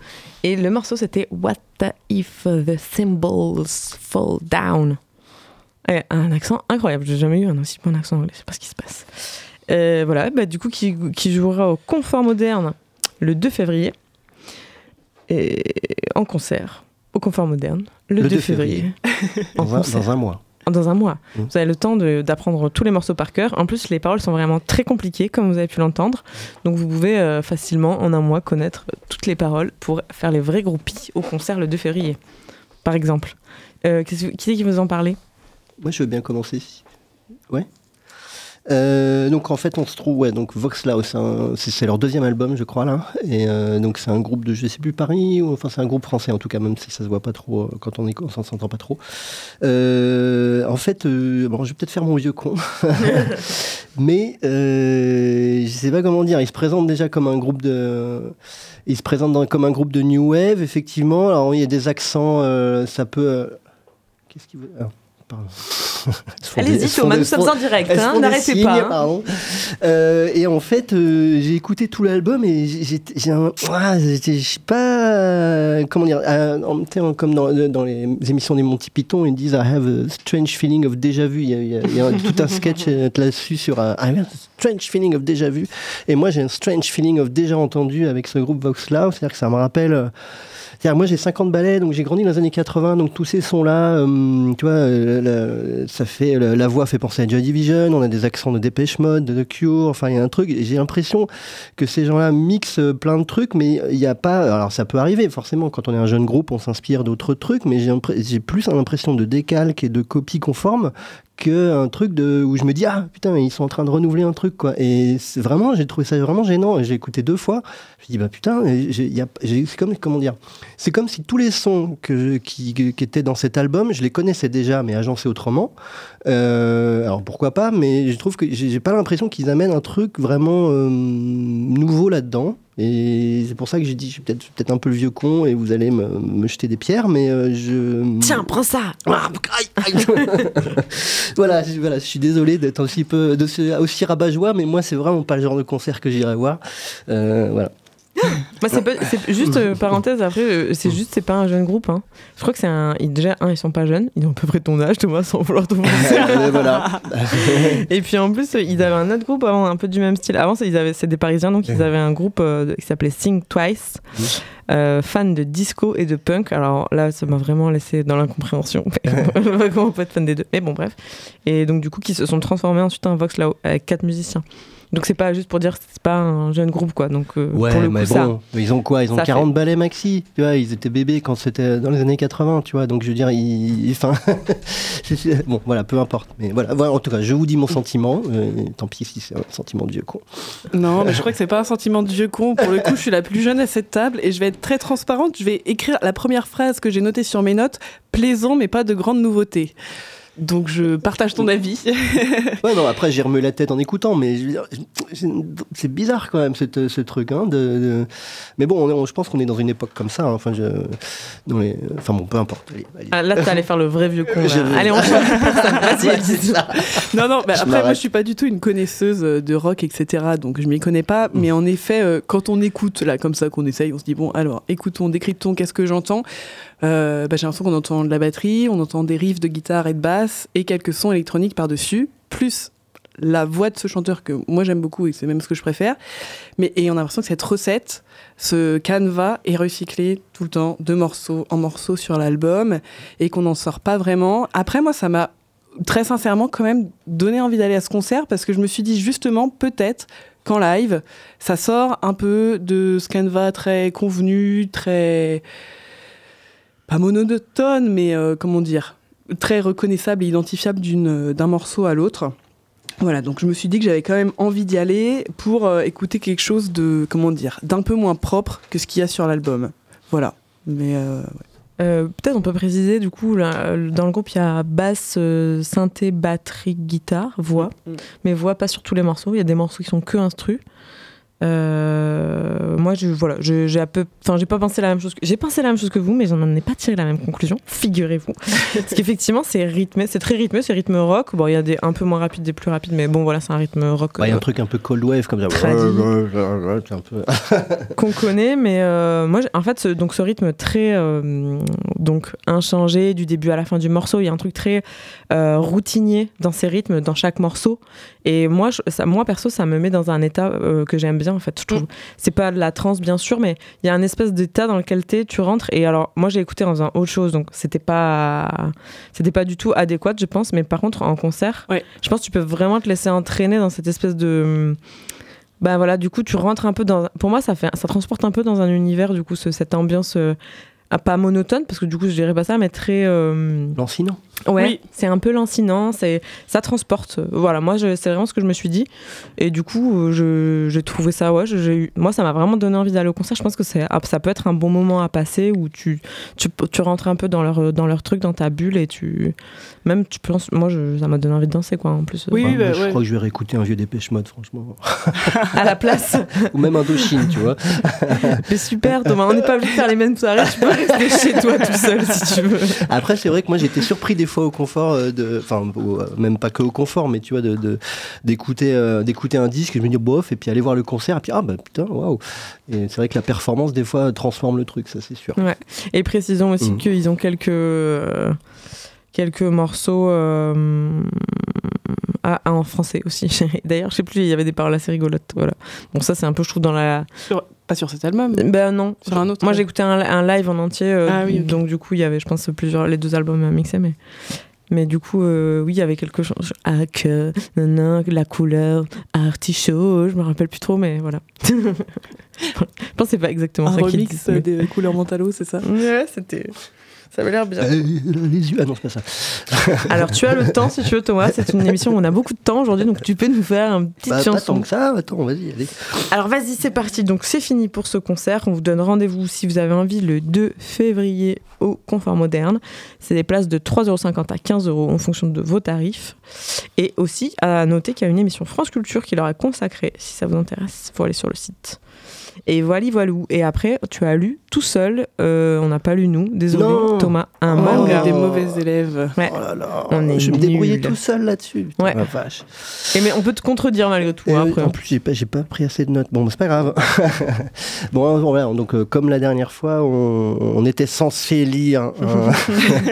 Et le morceau c'était What if the symbols fall down. Et un accent incroyable. J'ai jamais eu un aussi bon accent anglais. Je sais pas ce qui se passe. Euh, voilà, bah, du coup, qui, qui jouera au Confort Moderne le 2 février. Et en concert au Confort Moderne le, 2, février. en Dans un, concert. dans un mois. Dans un mois. Mm. Vous avez le temps d'apprendre tous les morceaux par cœur. En plus, les paroles sont vraiment très compliquées, comme vous avez pu l'entendre. Donc, vous pouvez euh, facilement, en un mois, connaître euh, toutes les paroles pour faire les vrais groupies au concert le 2 février, par exemple. Euh, qui c'est qui vous en parlait Moi, je veux bien commencer. Ouais. Euh, donc en fait on se trouve ouais donc Vox Lao c'est leur deuxième album je crois là. Et euh, donc c'est un groupe de je sais plus Paris ou enfin c'est un groupe français en tout cas même si ça se voit pas trop euh, quand on est on s'entend pas trop. Euh, en fait bon je vais peut-être faire mon vieux con. Mais je sais pas comment dire il se présente déjà comme un groupe de il se présente dans- comme un groupe de new wave effectivement. Alors il y a des accents ça peut qu'est-ce qu'il veut ah, Allez-y, Thomas, nous sommes en direct. hein, N'arrêtez pas. hein. Euh, et en fait, euh, j'ai écouté tout l'album et j'ai- un, ah, je sais pas, euh, comment dire, euh, comme dans, dans les émissions des Monty Python, ils disent I have a strange feeling of déjà vu. Il y a, il y a- il y a tout un sketch là-dessus sur un I have a strange feeling of déjà vu. Et moi, j'ai un strange feeling of déjà entendu avec ce groupe Vox Loud. C'est-à-dire que ça me rappelle. Moi j'ai 50 ballets, donc j'ai grandi dans les années 80, donc tous ces sons-là, euh, tu vois, euh, la- ça fait, la, voix fait penser à Joy Division, on a des accents de Dépêche Mode, de Cure, enfin il y a un truc, j'ai l'impression que ces gens-là mixent euh, plein de trucs, mais il n'y a pas, alors ça peut arriver forcément, quand on est un jeune groupe, on s'inspire d'autres trucs, mais j'ai plus l'impression de décalque et de copie conforme que un truc de où je me dis ah putain ils sont en train de renouveler un truc quoi. Et vraiment j'ai trouvé ça vraiment gênant. J'ai écouté deux fois. Je dis bah putain c'est comme comment dire? C'est comme si tous les sons que je- qui, qui étaient dans cet album, je les connaissais déjà, mais agencés autrement. Euh, alors pourquoi pas, mais je trouve que j'ai pas l'impression qu'ils amènent un truc vraiment euh, nouveau là-dedans. Et c'est pour ça que j'ai dit, je suis peut-être peut un peu le vieux con et vous allez me, me jeter des pierres, mais euh, je. Tiens, prends ça. Ah, aïe, aïe. voilà, je, voilà, je suis désolé d'être aussi peu, de aussi rabat-joie, mais moi c'est vraiment pas le genre de concert que j'irai voir. Euh, voilà. C'est pas- c'est juste euh, parenthèse. Après, euh, c'est juste, c'est pas un jeune groupe. hein. Je crois que c'est un. ils- Déjà, un, ils sont pas jeunes. Ils ont à peu près ton âge, Thomas, sans vouloir te Euh, voilà. Et puis en plus, euh, ils avaient un autre groupe avant, un peu du même style. Avant, c'est- ils avaient, c'est des Parisiens, donc ils avaient un groupe euh, qui s'appelait Sing Twice, Mhm. euh, fan de disco et de punk. Alors là, ça m'a vraiment laissé dans l'incompréhension. Comment on peut être fan des deux Mais bon, bref. Et donc du coup, qui se sont transformés ensuite en Vox là avec quatre musiciens. Donc c'est pas juste pour dire que c'est pas un jeune groupe, quoi. Donc euh, Ouais, pour le mais coup, ça. ils ont quoi? Ils ont ça 40 balais maxi. Tu vois, ils étaient bébés quand c'était dans les années 80, tu vois. Donc je veux dire, ils. Enfin. bon, voilà, peu importe. Mais voilà, voilà, en tout cas, je vous dis mon sentiment. euh, tant pis si c'est un sentiment de vieux con. Non, mais je crois que c'est pas un sentiment de vieux con. Pour le coup, je suis la plus jeune à cette table et je vais être très transparente. Je vais écrire la première phrase que j'ai notée sur mes notes plaisant, mais pas de grande nouveauté. Donc je partage ton avis. Ouais, non, après, j'ai remué la tête en écoutant, mais c'est- bizarre quand même, cette- ce truc. Hein, de, de- Mais bon, on est- on- je pense qu'on est dans une époque comme ça. hein, Enfin, je... dans les- enfin bon, peu importe. Allez, allez. Ah, là, t'allais faire le vrai vieux con. Allez, on change. Vas-y. Non, non, bah après, moi, je suis pas du tout une connaisseuse euh, de rock, etc. Donc, je m'y connais pas. Mais en effet, euh, quand on écoute, là, comme ça, qu'on essaye, on se dit, bon, alors, écoutons, décryptons, qu'est-ce que j'entends? Euh, bah, J'ai l'impression qu'on entend de la batterie, on entend des riffs de guitare et de basse, et quelques sons électroniques par-dessus, plus la voix de ce chanteur que moi j'aime beaucoup et c'est même ce que je préfère. Mais, et on a l'impression que cette recette, ce canevas est recyclé tout le temps de morceau en morceau sur l'album et qu'on n'en sort pas vraiment. Après, moi, ça m'a très sincèrement quand même donné envie d'aller à ce concert parce que je me suis dit justement peut-être qu'en live ça sort un peu de ce canevas très convenu, très pas monotone mais euh, comment dire très reconnaissable et identifiable d'une d'un morceau à l'autre. Voilà, donc je me suis dit que j'avais quand même envie d'y aller pour euh, écouter quelque chose de comment dire d'un peu moins propre que ce qu'il y a sur l'album. Voilà. Mais euh, Euh, Peut-être on peut préciser, du coup, là, euh, dans le groupe, il y a basse, euh, synthé, batterie, guitare, voix. Mm. Mais voix pas sur tous les morceaux. Il y a des morceaux qui sont que instru. Euh, moi, je, voilà, j'ai un peu, enfin, j'ai pas pensé la même chose. Que, j'ai pensé la même chose que vous, mais j'en ai pas tiré la même conclusion. Figurez-vous, parce qu'effectivement, c'est rythmé, c'est très rythmé, c'est rythme rock. Bon, il y a des un peu moins rapides, des plus rapides, mais bon, voilà, c'est un rythme rock Bah, Il y a un euh, truc un peu cold wave comme ça. Qu'on connaît, mais euh, moi, en fait, ce, donc ce rythme très donc inchangé du début à la fin du morceau, il y a un truc très euh, routinier dans ces rythmes, dans chaque morceau. Et moi, je- ça, moi perso, ça me met dans un état euh, que j'aime bien. En fait, je trouve. C'est pas de la trance, bien sûr, mais il y a un espèce d'état dans lequel t'es, tu rentres. Et alors, moi, j'ai écouté en faisant autre chose, donc c'était pas, c'était pas du tout adéquat, je pense. Mais par contre, en concert, Ouais. je pense que tu peux vraiment te laisser entraîner dans cette espèce de bah voilà, du coup, tu rentres un peu dans. Pour moi, ça fait, ça transporte un peu dans un univers, du coup, ce- cette ambiance euh, pas monotone, parce que du coup, je dirais pas ça, mais très. euh, Lancinant. Ouais, Oui. c'est un peu lancinant, c'est ça transporte. Voilà, moi, je- c'est vraiment ce que je me suis dit, et du coup, euh, je- j'ai trouvé ça. Ouais, je- j'ai eu, moi, ça m'a vraiment donné envie d'aller au concert. Je pense que c'est, ah, ça peut être un bon moment à passer où tu, tu, tu rentres un peu dans leur, dans leur truc, dans ta bulle, et tu, même, tu penses, moi, je- ça m'a donné envie de danser, quoi, en plus. Oui, bah, je ouais. crois que je vais réécouter un vieux Dépêche Mode, franchement. à la place. Ou même Indochine, tu vois. Mais super, Thomas, on n'est pas obligé de faire les mêmes soirées, tu peux rester chez toi tout seul si tu veux. Après, c'est vrai que moi, j'étais surpris des fois au confort, euh, de, enfin, euh, même pas que au confort, mais tu vois, de, d'écouter, euh, d'écouter un disque et je me dis bof, et puis aller voir le concert, et puis ah bah putain, waouh. Et c'est vrai que la performance, des fois, transforme le truc, ça c'est sûr. Et précisons aussi Mhm. qu'ils ont quelques, quelques morceaux euh, ah, ah, en français aussi. D'ailleurs, je sais plus, il y avait des paroles assez rigolotes. Voilà. Bon, ça, c'est un peu, je trouve, dans la. Sur- Pas sur cet album. Ben non. Sur un autre. Moi, j'ai écouté un, un live en entier, euh, Ah oui, donc du coup, il y avait, je pense, plusieurs, les deux albums à mixer, mais. Mais du coup, euh, oui, il y avait quelque chose. Ah, que, nanan, la couleur, artichaut, je me rappelle plus trop, mais voilà. je pense que c'est pas exactement un ça remix disent. mais- des couleurs mentalo, c'est ça? Ouais, c'était. Ça avait l'air bien. Euh, les yeux, ah non, c'est pas ça. Alors, tu as le temps, si tu veux, Thomas. C'est une émission où on a beaucoup de temps aujourd'hui, donc tu peux nous faire une petite Bah, pas chanson. tant que ça, attends, vas-y, allez. Alors, vas-y, c'est parti. Donc, c'est fini pour ce concert. On vous donne rendez-vous, si vous avez envie, le 2 février au Confort Moderne. C'est des places de 3,50€ à 15€ en fonction de vos tarifs. Et aussi, à noter qu'il y a une émission France Culture qui leur est consacrée. Si ça vous intéresse, il faut aller sur le site. Et voilà, voilou. Et après, tu as lu tout seul. euh, on n'a pas lu nous, désolé, Non. Thomas, un Oh, manga. des mauvais élèves. Ouais. Oh là là, On est je vais me débrouiller nuls. tout seul là-dessus. Ouais. la vache. Et mais on peut te contredire malgré tout. Hein, oui, après. en plus, j'ai pas, j'ai pas pris assez de notes. Bon, c'est pas grave. bon, voilà, donc euh, comme la dernière fois, on, on était censé lire un-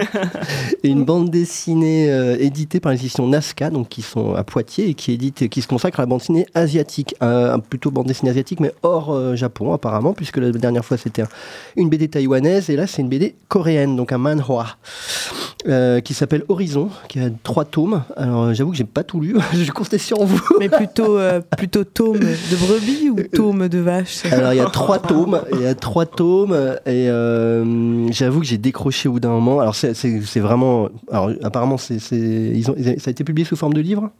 une bande dessinée euh, éditée par les éditions Nazca, donc qui sont à Poitiers et qui édite, qui se consacre à la bande dessinée asiatique, euh, plutôt bande dessinée asiatique, mais hors euh, Japon apparemment, puisque la dernière fois c'était un- une BD taïwanaise et là c'est une BD coréenne, donc un manhwa. euh, qui s'appelle Horizon, qui a trois tomes. Alors euh, j'avoue que j'ai pas tout lu, je comptais sur vous. Mais plutôt, euh, plutôt tome de brebis ou tome de vache? Alors il y a trois tomes, il y a trois tomes et euh, j'avoue que j'ai décroché au bout d'un moment. Alors c'est- vraiment, alors apparemment c'est- ils ont, ça a été publié sous forme de livre?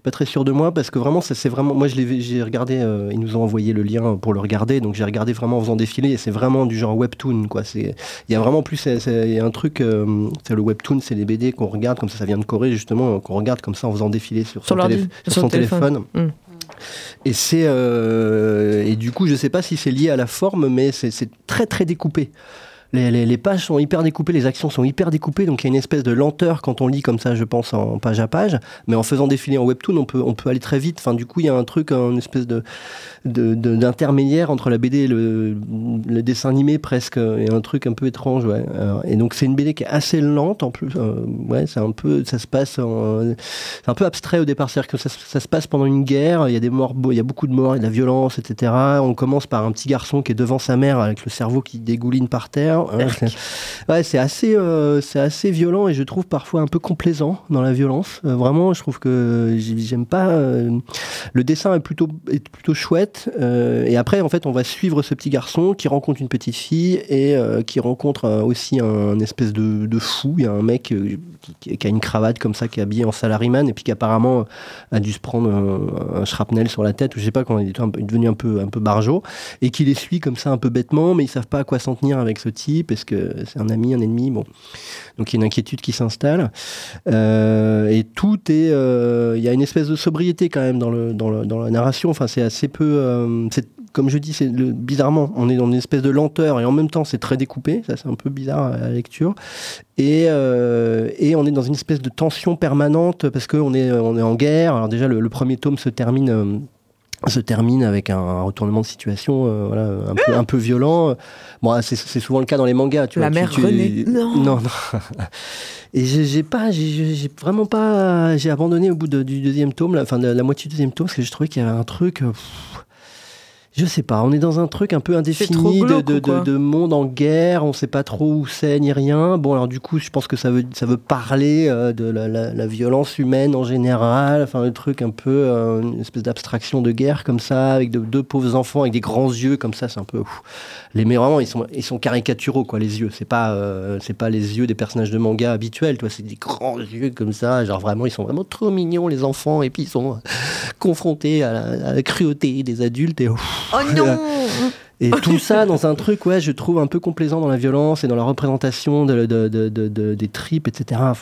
Suis pas très sûr de moi parce que vraiment ça c'est vraiment, moi je l'ai j'ai regardé, euh, ils nous ont envoyé le lien pour le regarder, donc j'ai regardé vraiment en faisant défiler et c'est vraiment du genre webtoon quoi. C'est, il y a vraiment plus, il y a un truc, euh, c'est le webtoon, c'est les BD qu'on regarde comme ça, ça vient de Corée justement, qu'on regarde comme ça en faisant défiler sur, Sur son, télé- sur téléphone. téléphone. Mm. Et c'est euh, et du coup, je sais pas si c'est lié à la forme, mais c'est c'est très très découpé. Les, pages sont hyper découpées, les actions sont hyper découpées, donc il y a une espèce de lenteur quand on lit comme ça, je pense, en page à page. Mais en faisant défiler en webtoon, on peut, aller très vite. Enfin, du coup, il y a un truc, une espèce de d'intermédiaire entre la BD et le, dessin animé presque, et un truc un peu étrange, et donc c'est une BD qui est assez lente en plus. euh, ouais, c'est un peu, ça se un peu abstrait au départ, c'est-à-dire que ça, se- passe pendant une guerre. Il y a des morts, il y a beaucoup de morts, il y a de la violence, etc. On commence par un petit garçon qui est devant sa mère avec le cerveau qui dégouline par terre. Hein, c'est- ouais, c'est assez, euh, c'est assez violent et je trouve parfois un peu complaisant dans la violence. Euh, vraiment, je trouve que j'ai- j'aime pas. euh, le dessin est plutôt, est plutôt chouette. et après, en fait, on va suivre ce petit garçon qui rencontre une petite fille et qui rencontre aussi un, espèce de, de fou. Il y a un mec qui, qui a une cravate comme ça, qui est habillé en salaryman et puis qui apparemment a dû se prendre un, un shrapnel sur la tête, ou je sais pas, quand il est devenu un peu, un peu barjot, et qui les suit comme ça un peu bêtement, mais ils savent pas à quoi s'en tenir avec ce type. Est-ce que c'est un ami, un ennemi Bon, donc il y a une inquiétude qui s'installe. Euh, et tout est, euh, il y a une espèce de sobriété quand même dans, le, dans, le- dans la narration. Enfin, c'est assez peu, euh, comme je dis, c'est bizarrement, on est dans une espèce de lenteur et en même temps c'est très découpé. Ça, c'est un peu bizarre à la lecture. Et, et on est dans une espèce de tension permanente parce qu'on est, on est en guerre. Alors déjà, le premier tome se termine. Se termine avec un, retournement de situation euh, voilà, un, peu, un peu violent. Bon, c'est c'est souvent le cas dans les mangas. Tu La vois, mère tu- Renée. Non. non, non. Et j'ai j'ai pas, j'ai- vraiment pas, j'ai abandonné au bout de- du deuxième tome, la, enfin de la moitié du deuxième tome, parce que je trouvais qu'il y avait un truc. pff, je sais pas, on est dans un truc un peu indéfini de, glauque, de, de- de monde en guerre, on sait pas trop où c'est ni rien. Bon, alors du coup, je pense que ça veut, ça veut parler euh, de la, la- la violence humaine en général, enfin le truc un peu, euh, une espèce d'abstraction de guerre comme ça, avec de- deux pauvres enfants avec des grands yeux comme ça, c'est un peu. ouf. Les mais vraiment, ils sont, ils sont caricaturaux quoi, les yeux. C'est pas, euh, c'est pas les yeux des personnages de manga habituels, toi, c'est des grands yeux comme ça, genre vraiment, ils sont vraiment trop mignons les enfants, et puis ils sont euh, confrontés à la, à la cruauté des adultes et. ouf. Oh non Et tout ça dans un truc, ouais, je trouve un peu complaisant dans la violence et dans la représentation de, de- de- de- de- des tripes, etc. Ah,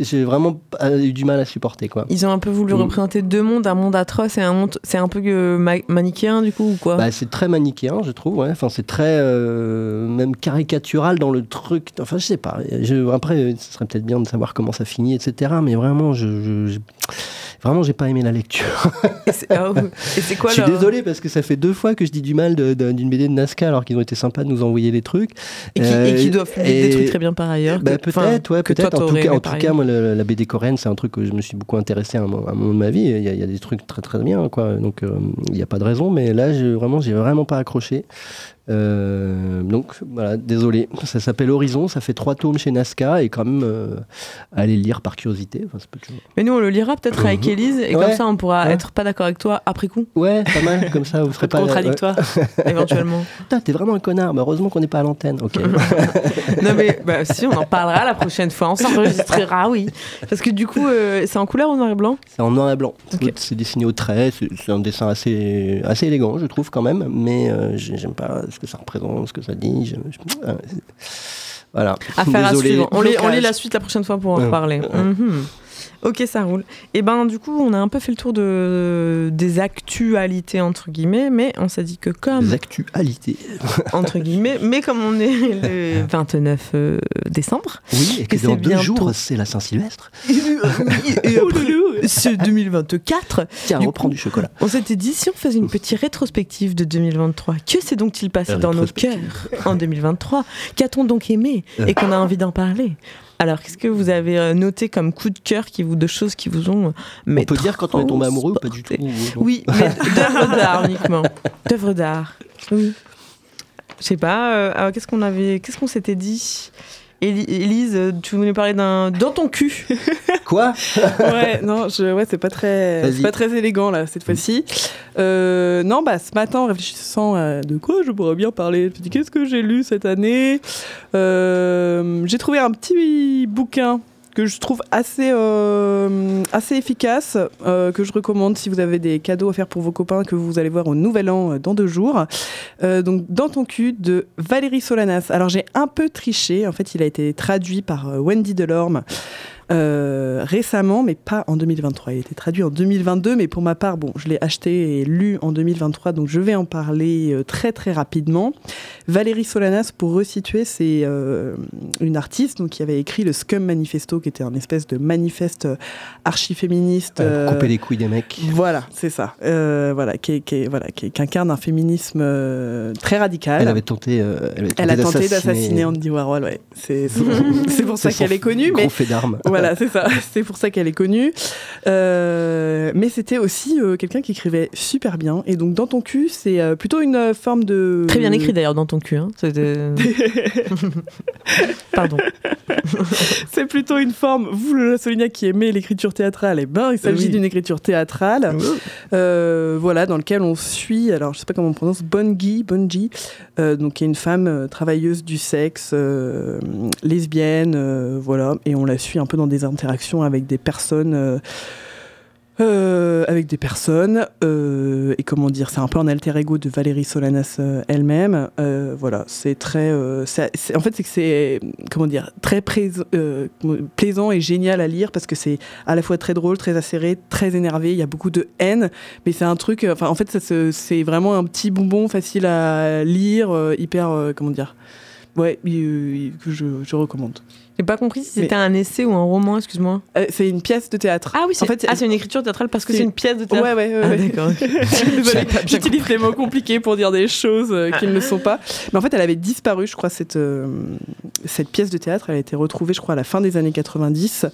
j'ai vraiment eu du mal à supporter, quoi. Ils ont un peu voulu Mm. représenter deux mondes, un monde atroce et un monde. C'est un peu euh, ma- manichéen du coup ou quoi? Bah, c'est très manichéen, je trouve. Ouais. Enfin, c'est très euh, même caricatural dans le truc. Enfin, je sais pas. Je, après, ce serait peut-être bien de savoir comment ça finit, etc. Mais vraiment, je, je- je- vraiment, j'ai pas aimé la lecture. Et c'est ah, quoi je suis leur- désolé parce que ça fait deux fois que je dis du mal d'une BD de Nazca alors qu'ils ont été sympas de nous envoyer les trucs. Et qui, Euh, et qui doivent publier des trucs très bien par ailleurs. Bah, peut-être, ouais, peut-être. En tout cas, en tout moi, la BD coréenne, c'est un truc que je me suis beaucoup intéressé à un, mo- à un moment de ma vie. Il y, a, il y a des trucs très très bien, quoi. Donc, euh, il n'y a pas de raison. Mais là, je, vraiment, j'ai vraiment pas accroché. Euh, donc, voilà, désolé. Ça s'appelle Horizon. Ça fait trois tomes chez Nazca et quand même, euh, allez le lire par curiosité. Enfin, c'est pas toujours- Mais nous, on le lira peut-être avec Mhm. Élise et Ouais. comme ça, on pourra Ouais. être pas d'accord avec toi après coup, Ouais, pas mal. Comme ça, vous serez pas pas contradictoire, éventuellement. ouais. Putain, t'es vraiment un connard. Mais heureusement qu'on n'est pas à l'antenne. Ok. non mais bah, si, on en parlera la prochaine fois, on s'enregistrera, oui. Parce que du coup, euh, c'est en couleur ou noir et blanc? C'est en noir et blanc. C'est dessiné au trait. C'est un dessin assez, assez élégant, je trouve, quand même. Mais euh, j'ai- j'aime pas ce que ça représente, ce que ça dit. Je- je- euh, c'est- voilà. Affaire à suivre. On lit, on lit la suite la prochaine fois pour en Ouais. reparler. Mhm. Ok, ça roule. Et ben du coup, on a un peu fait le tour de, des actualités entre guillemets, mais on s'est dit que comme Les actualités. entre guillemets, mais comme on est le 29 euh, décembre, Oui, et que Que dans c'est deux jours, c'est la Saint-Sylvestre. c'est 2024, Tiens, Du reprends coup- du chocolat. on s'était dit si on faisait une petite rétrospective de 2023, que s'est donc-il passé Euh, dans nos cœurs en 2023 Qu'a-t-on donc aimé Euh. et qu'on a envie d'en parler? Alors, qu'est-ce que vous avez euh, noté comme coup de cœur qui vous, de choses qui vous ont. euh, mais On peut dire quand on est tombé amoureux ou pas du tout Oui, mais d'œuvres d'art uniquement. D'œuvres d'art. Oui. Je sais pas. euh, alors, qu'est-ce qu'on avait, qu'est-ce qu'on s'était dit? Élise, euh, tu voulais parler d'un dans ton cul. Quoi? Ouais, non, je, ouais, c'est pas très, c'est pas très élégant là cette fois-ci. Euh, non, bah ce matin, en réfléchissant à de quoi je pourrais bien parler, je me suis dit qu'est-ce que j'ai lu cette année? Euh, j'ai trouvé un petit bouquin que je trouve assez, euh, assez efficace, euh, que je recommande si vous avez des cadeaux à faire pour vos copains que vous allez voir au Nouvel An euh, dans deux jours. Donc, Dans ton cul de Valérie Solanas. Alors, j'ai un peu triché. En fait, il a été traduit par Wendy Delorme. Euh, récemment, mais pas en 2023. Il a été traduit en 2022, mais pour ma part, bon, je l'ai acheté et lu en 2023, donc je vais en parler euh, très très rapidement. Valérie Solanas, pour resituer, c'est euh, une artiste donc, qui avait écrit le Scum Manifesto, qui était un espèce de manifeste archi-féministe. Euh, Couper les couilles des mecs. voilà, c'est ça. Voilà, qui, voilà, qui, est- qui incarne un féminisme très radical. Elle avait tenté, elle avait tenté d'assassiner Andy Warhol, ouais. C'est pour ça qu'elle est connue, mais fait d'armes. Voilà, c'est ça. C'est pour ça qu'elle est connue. Euh, mais c'était aussi euh, quelqu'un qui écrivait super bien. Et donc, dans ton cul, c'est euh, plutôt une forme de. Très bien écrit d'ailleurs dans ton cul. Hein. Pardon. c'est plutôt une forme. Vous, le Solinia qui aimez l'écriture théâtrale, eh ben, il s'agit Oui. d'une écriture théâtrale. Voilà, dans lequel on suit, alors je sais pas comment on prononce, Bongi, Bonji, donc qui est une femme travailleuse du sexe, lesbienne, voilà, et on la suit un peu dans des interactions avec des personnes. euh, euh, avec des personnes. euh, et comment dire, c'est un peu un alter ego de Valérie Solanas euh, elle-même. Euh, voilà, c'est très. euh, en fait, c'est que c'est comment dire très plaisant et génial à lire parce que c'est à la fois très drôle, très acéré, très énervé. Il y a beaucoup de haine, mais c'est un truc. Enfin, en fait, c'est vraiment un petit bonbon facile à lire, hyper comment dire. Ouais, euh, que je, je recommande. J'ai pas compris si Mais- c'était un essai ou un roman, excuse-moi. Euh, c'est une pièce de théâtre. Ah oui, c'est En fait, ah, c'est une écriture théâtrale parce que c'est- c'est une pièce de théâtre. Ouais, ouais, ouais. Ah, ouais. d'accord. ok. Désolée, J'avais pas bien j'utilise des mots compliqués pour dire des choses euh, qui ne le sont pas. Mais en fait, elle avait disparu, je crois, cette, euh, cette pièce de théâtre. Elle a été retrouvée, je crois, à la fin des années 90.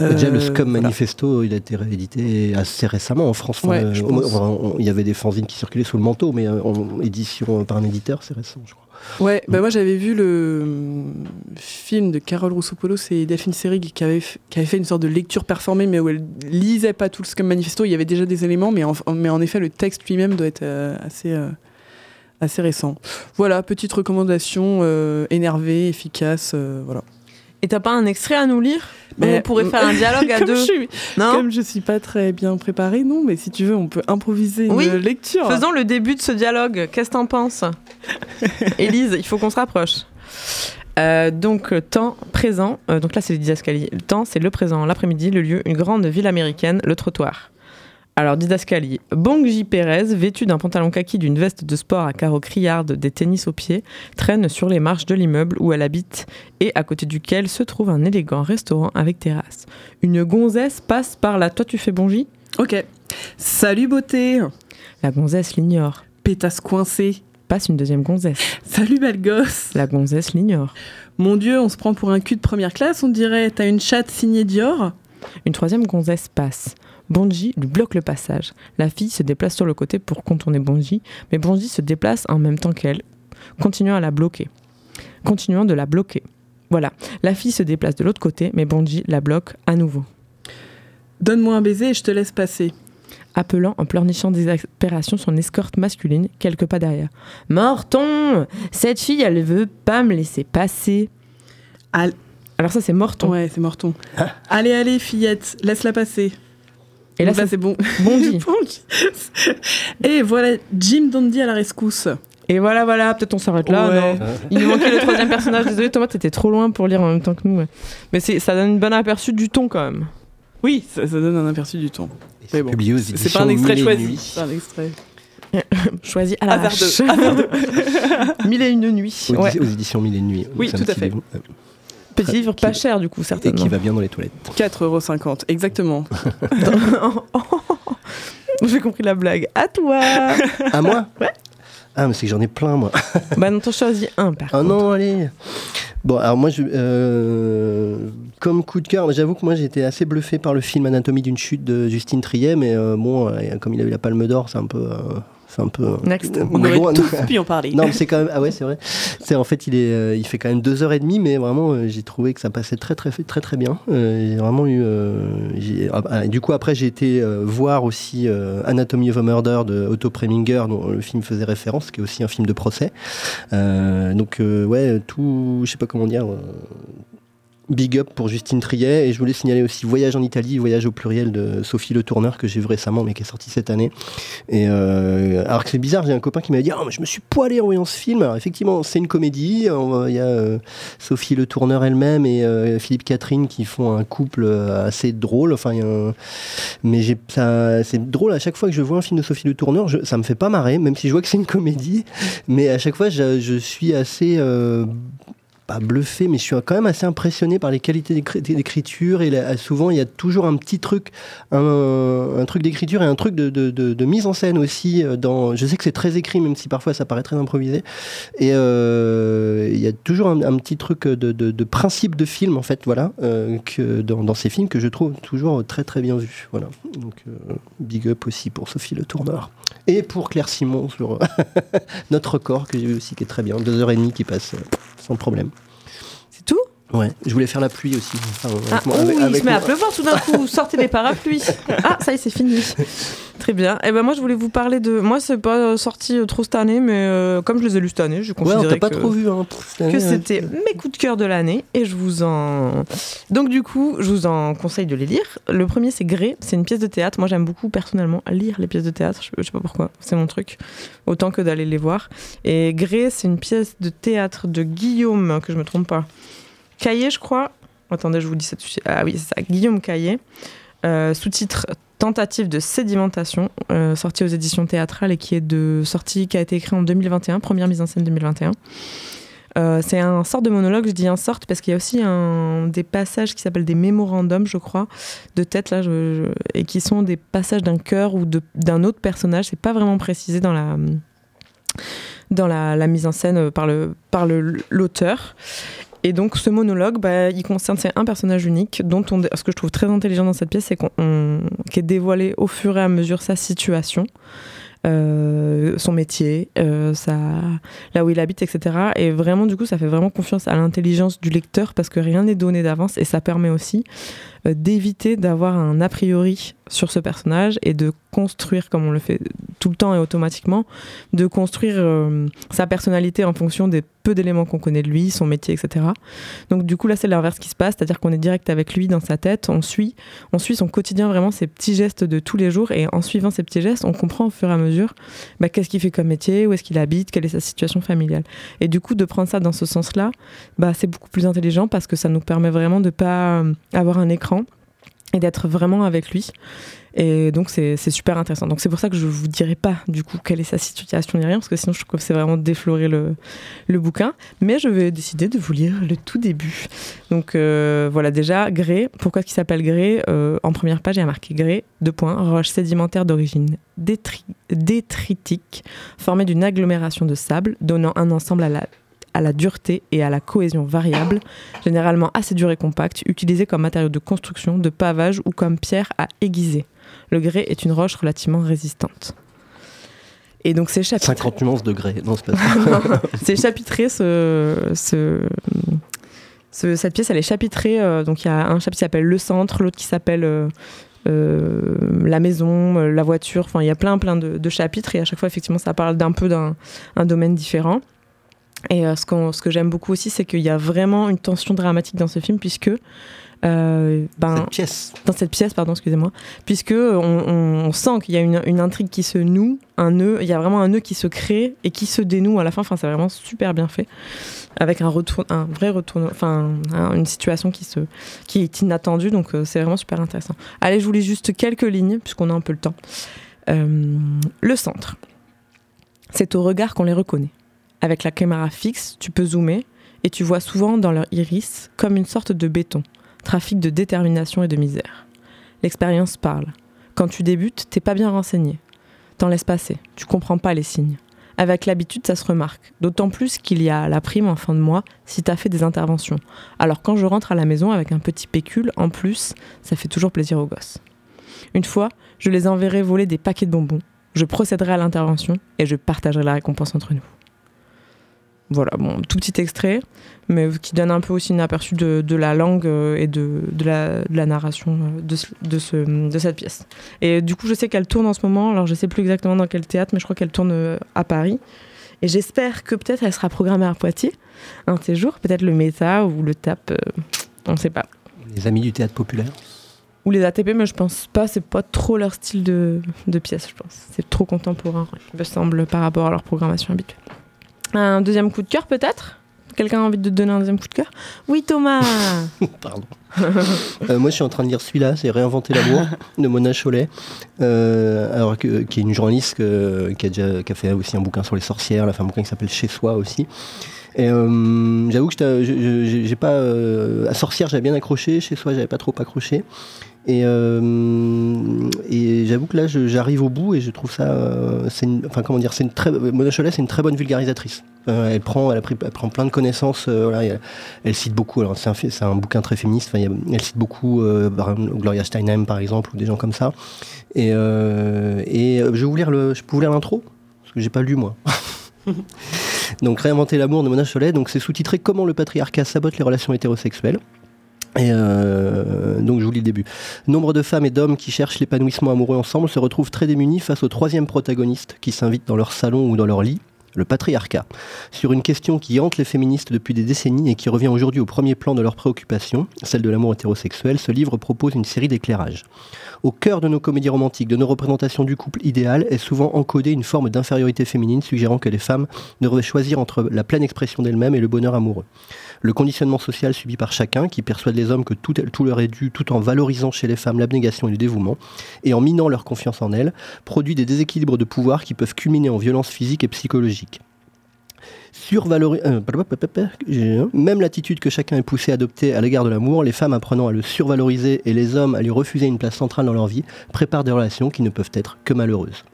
Euh, Déjà, le Scum voilà. Manifesto, il a été réédité assez récemment en France. Enfin, Ouais, euh, je on- pense. on- on- il y avait des fanzines qui circulaient sous le manteau, mais euh, en édition par un éditeur, c'est récent, je crois. Ouais, bah moi j'avais vu le hum, film de Carole Rousseau-Polo, c'est Delphine Seyrig qui avait, qui avait fait une sorte de lecture performée, mais où elle lisait pas tout le Scum Manifesto. Il y avait déjà des éléments, mais en, mais en effet, le texte lui-même doit être euh, assez, euh, assez récent. Voilà, petite recommandation euh, énervée, efficace. euh, voilà. Et t'as pas un extrait à nous lire? Mais- On pourrait faire un dialogue à deux. je suis- Non Comme je suis pas très bien préparée, non, mais si tu veux, on peut improviser une Oui, lecture. Faisons le début de ce dialogue. Qu'est-ce que t'en penses Élise, il faut qu'on se rapproche. Euh, donc, temps présent. euh, donc là, c'est le didascalie. Le temps, c'est le présent. L'après-midi, le lieu, une grande ville américaine, le trottoir. Alors, didascalie. Bongji Pérez, vêtu d'un pantalon kaki, d'une veste de sport à carreaux criardes, des tennis aux pieds, traîne sur les marches de l'immeuble où elle habite et à côté duquel se trouve un élégant restaurant avec terrasse. Une gonzesse passe par là. Toi, tu fais Bonji Ok. Salut beauté, La gonzesse l'ignore. pétasse coincée. Passe une deuxième gonzesse. Salut belle gosse. La gonzesse l'ignore. Mon Dieu, on se prend pour un cul de première classe, on dirait. T'as une chatte signée Dior? Une troisième gonzesse passe. Bonji lui bloque le passage. La fille se déplace sur le côté pour contourner Bonji, mais Bonji se déplace en même temps qu'elle, continuant à la bloquer. Continuant de la bloquer. Voilà. La fille se déplace de l'autre côté, mais Bonji la bloque à nouveau. Donne-moi un baiser et je te laisse passer. Appelant en pleurnichant désespération son escorte masculine, quelques pas derrière. Morton Cette fille, elle veut pas me laisser passer. Al- Alors ça, c'est Morton. Ouais, c'est Morton. allez, allez, fillette, laisse-la passer. Et là, là, c'est bon. Bonji. Bonji. Et voilà, Jim Dandy à la rescousse. Et voilà, voilà, peut-être on s'arrête là. Ouais. non Il nous manquait le troisième personnage. Désolé, Thomas, t'étais trop loin pour lire en même temps que nous. ouais. Mais ça donne une bonne aperçu du ton quand même. Oui, ça, ça donne un aperçu du ton. Mais c'est bon, publié aux C'est éditions pas un extrait Mille et choisi. Nuits. C'est un extrait. Choisi à la hache. Mille et une nuits. Aux, Ouais. aux éditions Mille et une Nuits. Oui, tout à fait. euh, Petit livre pas cher du coup, Et certainement. qui va bien dans les toilettes. 4,50€, exactement. J'ai compris la blague. À toi À moi Ouais. Ah, mais c'est que j'en ai plein, moi. Bah non, t'en choisis un par Ah contre. non, allez Bon, alors moi, je, euh, comme coup de cœur, j'avoue que moi j'étais assez bluffé par le film Anatomie d'une chute de Justine Triet, mais euh, bon, euh, comme il a eu la Palme d'Or, c'est un peu. C'est un peu. Next. On aurait bon, tous pu en parler. Non, mais c'est quand même. Ah ouais, c'est vrai. C'est en fait, il est, euh, il fait quand même deux heures et demie, mais vraiment, euh, j'ai trouvé que ça passait très, très, très, très bien. Euh, j'ai vraiment eu. ah, ah, du coup, après, j'ai été voir aussi Anatomy of a Murder de Otto Preminger, dont le film faisait référence, qui est aussi un film de procès. Donc, ouais, tout, je sais pas comment dire. Big up pour Justine Triet et je voulais signaler aussi Voyage en Italie, Voyage au pluriel de Sophie Le Tourneur que j'ai vu récemment mais qui est sorti cette année. Et euh, alors que c'est bizarre, j'ai un copain qui m'a dit oh, mais je me suis poilé en voyant ce film. Alors effectivement, c'est une comédie. Il y a euh, Sophie Le Tourneur elle-même et euh, Philippe Catherine qui font un couple euh, assez drôle. Enfin, y a un- mais j'ai ça, c'est drôle à chaque fois que je vois un film de Sophie Le Tourneur, je- ça me fait pas marrer, même si je vois que c'est une comédie. Mais à chaque fois, je, je suis assez pas bluffé, mais je suis quand même assez impressionné par les qualités d'écri- d'écriture. Et la- souvent, il y a toujours un petit truc, un, truc d'écriture et un truc de, mise en scène aussi. euh, Dans, je sais que c'est très écrit, même si parfois ça paraît très improvisé. Et euh, il y a toujours un, petit truc de, principe de film, en fait, voilà, euh, que dans, ces films que je trouve toujours très très bien vu. Voilà. Donc, euh, big up aussi pour Sophie Le Tourneur. Et pour Claire Simon sur notre corps, que j'ai vu aussi, qui est très bien. Deux heures et demie qui passent euh, sans problème. Tout Ouais, je voulais faire la pluie aussi. Enfin, ah, oh oui, il se met à pleuvoir tout d'un coup. Sortez les parapluies. Ah, ça y est, c'est fini. Très bien. Et eh ben moi, je voulais vous parler de. Moi, c'est pas sorti euh, trop cette année, mais euh, comme je les ai lus cette année, je considère ouais, pas trop vu, hein, que c'était mes coups de cœur de l'année. Et je vous en. Donc, du coup, je vous en conseille de les lire. Le premier, c'est Gré. C'est une pièce de théâtre. Moi, j'aime beaucoup personnellement lire les pièces de théâtre. Je, sais pas pourquoi. C'est mon truc. Autant que d'aller les voir. Et Gré, c'est une pièce de théâtre de Guillaume, que je me trompe pas. Caillé, je crois. Attendez, je vous dis ça. Ah oui, c'est ça. Guillaume Caillé. Euh, sous-titre Tentative de sédimentation, euh, sorti aux éditions théâtrales et qui est de sortie qui a été écrit en 2021, première mise en scène 2021. Euh, c'est un sort de monologue, je dis un sort parce qu'il y a aussi un, des passages qui s'appellent des mémorandums, je crois, de tête là, et qui sont des passages d'un cœur ou d'un autre personnage. C'est pas vraiment précisé dans la dans la, mise en scène par le par l'auteur. Et donc ce monologue, bah, il concerne un personnage unique dont on, ce que je trouve très intelligent dans cette pièce, c'est qu'on est dévoilé au fur et à mesure sa situation. Euh, son métier, euh, là où il habite, etc. Et vraiment, du coup, ça fait vraiment confiance à l'intelligence du lecteur parce que rien n'est donné d'avance et ça permet aussi d'éviter d'avoir un a priori sur ce personnage et de construire, comme on le fait tout le temps et automatiquement, de construire euh, sa personnalité en fonction des peu d'éléments qu'on connaît de lui, son métier, etc. Donc du coup là c'est l'inverse qui se passe, c'est-à-dire qu'on est direct avec lui dans sa tête, on suit, on suit son quotidien vraiment, ses petits gestes de tous les jours et en suivant ces petits gestes, on comprend au fur et à mesure bah, qu'est-ce qu'il fait comme métier, où est-ce qu'il habite, quelle est sa situation familiale. Et du coup de prendre ça dans ce sens-là, bah, c'est beaucoup plus intelligent parce que ça nous permet vraiment de pas euh, avoir un écran et d'être vraiment avec lui. Et donc c'est super intéressant. Donc c'est pour ça que je vous dirai pas du coup quelle est sa situation ni rien, parce que sinon je trouve que c'est vraiment déflorer le, bouquin. Mais je vais décider de vous lire le tout début. Donc euh, voilà déjà, grès, pourquoi il s'appelle grès euh, En première page il y a marqué grès, deux points, roche sédimentaire d'origine détritique, formée d'une agglomération de sable, donnant un ensemble à la à la dureté et à la cohésion variable, généralement assez dur et compact, utilisé comme matériau de construction, de pavage ou comme pierre à aiguiser. Le grès est une roche relativement résistante. Et donc c'est chapitré. 50 nuances de grès, non, c'est c'est chapitré, ce, ce, cette pièce, elle est chapitrée. Euh, donc il y a un chapitre qui s'appelle Le Centre, l'autre qui s'appelle euh, euh, La Maison, la voiture. Enfin, il y a plein, plein de, de, chapitres et à chaque fois, effectivement, ça parle d'un peu d'un domaine différent. Et euh, ce, ce, que j'aime beaucoup aussi, c'est qu'il y a vraiment une tension dramatique dans ce film, puisque. Euh, ben, cette pièce. Dans cette pièce, pardon, excusez-moi. Puisque on, on, sent qu'il y a une, une, intrigue qui se noue, un nœud, il y a vraiment un nœud qui se crée et qui se dénoue à la fin. Enfin, c'est vraiment super bien fait. Avec un, retour, un vrai retour, enfin, une situation qui, se, qui est inattendue. Donc, euh, c'est vraiment super intéressant. Allez, je vous lis juste quelques lignes, puisqu'on a un peu le temps. Euh, le centre. C'est au regard qu'on les reconnaît. Avec la caméra fixe, tu peux zoomer et tu vois souvent dans leur iris comme une sorte de béton, trafic de détermination et de misère. L'expérience parle. Quand tu débutes, t'es pas bien renseigné. T'en laisses passer, tu comprends pas les signes. Avec l'habitude, ça se remarque, d'autant plus qu'il y a la prime en fin de mois si t'as fait des interventions. Alors quand je rentre à la maison avec un petit pécule, en plus, ça fait toujours plaisir aux gosses. Une fois, je les enverrai voler des paquets de bonbons, je procéderai à l'intervention et je partagerai la récompense entre nous. Voilà, bon, tout petit extrait, mais qui donne un peu aussi une aperçu de, de la langue euh, et de, de, la, de la, narration euh, de, de, ce, de cette pièce. Et du coup, je sais qu'elle tourne en ce moment, alors je sais plus exactement dans quel théâtre, mais je crois qu'elle tourne euh, à Paris. Et j'espère que peut-être elle sera programmée à Poitiers un de ces jours, peut-être le Méta ou le TAP, on ne sait pas. Les amis du théâtre populaire ou les ATP, mais je pense pas, c'est pas trop leur style de, de pièce, je pense. C'est trop contemporain, il me semble, par rapport à leur programmation habituelle. Un deuxième coup de cœur peut-être? Quelqu'un a envie de te donner un deuxième coup de cœur? Oui Thomas Pardon. Euh, moi je suis en train de lire celui-là, c'est Réinventer l'amour de Mona Chollet, euh, alors qui est une journaliste qui, a déjà, qui a fait aussi un bouquin sur les sorcières, elle a un bouquin qui s'appelle Chez soi aussi. Et euh, j'avoue que j'ai pas à sorcière j'avais bien accroché, chez soi j'avais pas trop accroché. Et, euh, et j'avoue que là, j'arrive au bout et je trouve ça, euh, c'est enfin comment dire, c'est une très, Mona Cholet, c'est une très bonne vulgarisatrice. Euh, elle prend, elle, a pris, elle prend plein de connaissances. voilà, elle, cite beaucoup. Alors c'est un, c'est un bouquin très féministe. elle cite beaucoup Gloria Steinem par exemple ou des gens comme ça. Et, et je vais vous lire le, je peux vous lire l'intro? Parce que j'ai pas lu moi. Donc Réinventer l'amour de Mona Cholet. Donc c'est sous-titré Comment le patriarcat sabote les relations hétérosexuelles. Et euh, donc je vous lis le début. Nombre de femmes et d'hommes qui cherchent l'épanouissement amoureux ensemble se retrouvent très démunis face au troisième protagoniste qui s'invite dans leur salon ou dans leur lit, le patriarcat. Sur une question qui hante les féministes depuis des décennies et qui revient aujourd'hui au premier plan de leurs préoccupations, celle de l'amour hétérosexuel, ce livre propose une série d'éclairages. Au cœur de nos comédies romantiques, de nos représentations du couple idéal, est souvent encodée une forme d'infériorité féminine suggérant que les femmes devraient choisir entre la pleine expression d'elles-mêmes et le bonheur amoureux. Le conditionnement social subi par chacun, qui persuade les hommes que tout, leur est dû tout en valorisant chez les femmes l'abnégation et le dévouement, et en minant leur confiance en elles, produit des déséquilibres de pouvoir qui peuvent culminer en violence physique et psychologique. Survalori- euh, même l'attitude que chacun est poussé à adopter à l'égard de l'amour, les femmes apprenant à le survaloriser et les hommes à lui refuser une place centrale dans leur vie, préparent des relations qui ne peuvent être que malheureuses.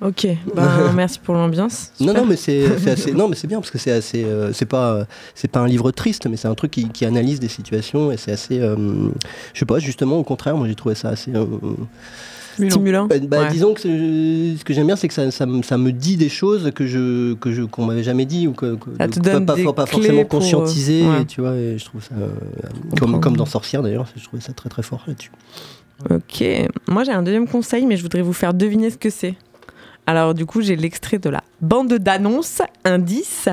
Ok, ben, merci pour l'ambiance. Non, non, mais c'est c'est assez. Non, mais c'est bien parce que c'est assez. euh, c'est pas. euh, c'est pas un livre triste, mais c'est un truc qui, qui analyse des situations et c'est assez. euh, je sais pas. Justement, au contraire, moi j'ai trouvé ça assez. Stimulant. bah, Ouais. Disons que ce que j'aime bien, c'est que ça, ça, me- ça me dit des choses que je que je qu'on m'avait jamais dit ou que, que- Ça te pas, donne pas, des pas clés forcément euh, conscientisé. ouais. tu vois, et je trouve ça euh, comme comme dans Sorcière d'ailleurs. Je trouvais ça très très fort là-dessus. Ok, moi j'ai un deuxième conseil, mais je voudrais vous faire deviner ce que c'est. Alors du coup, j'ai l'extrait de la bande d'annonce, indice,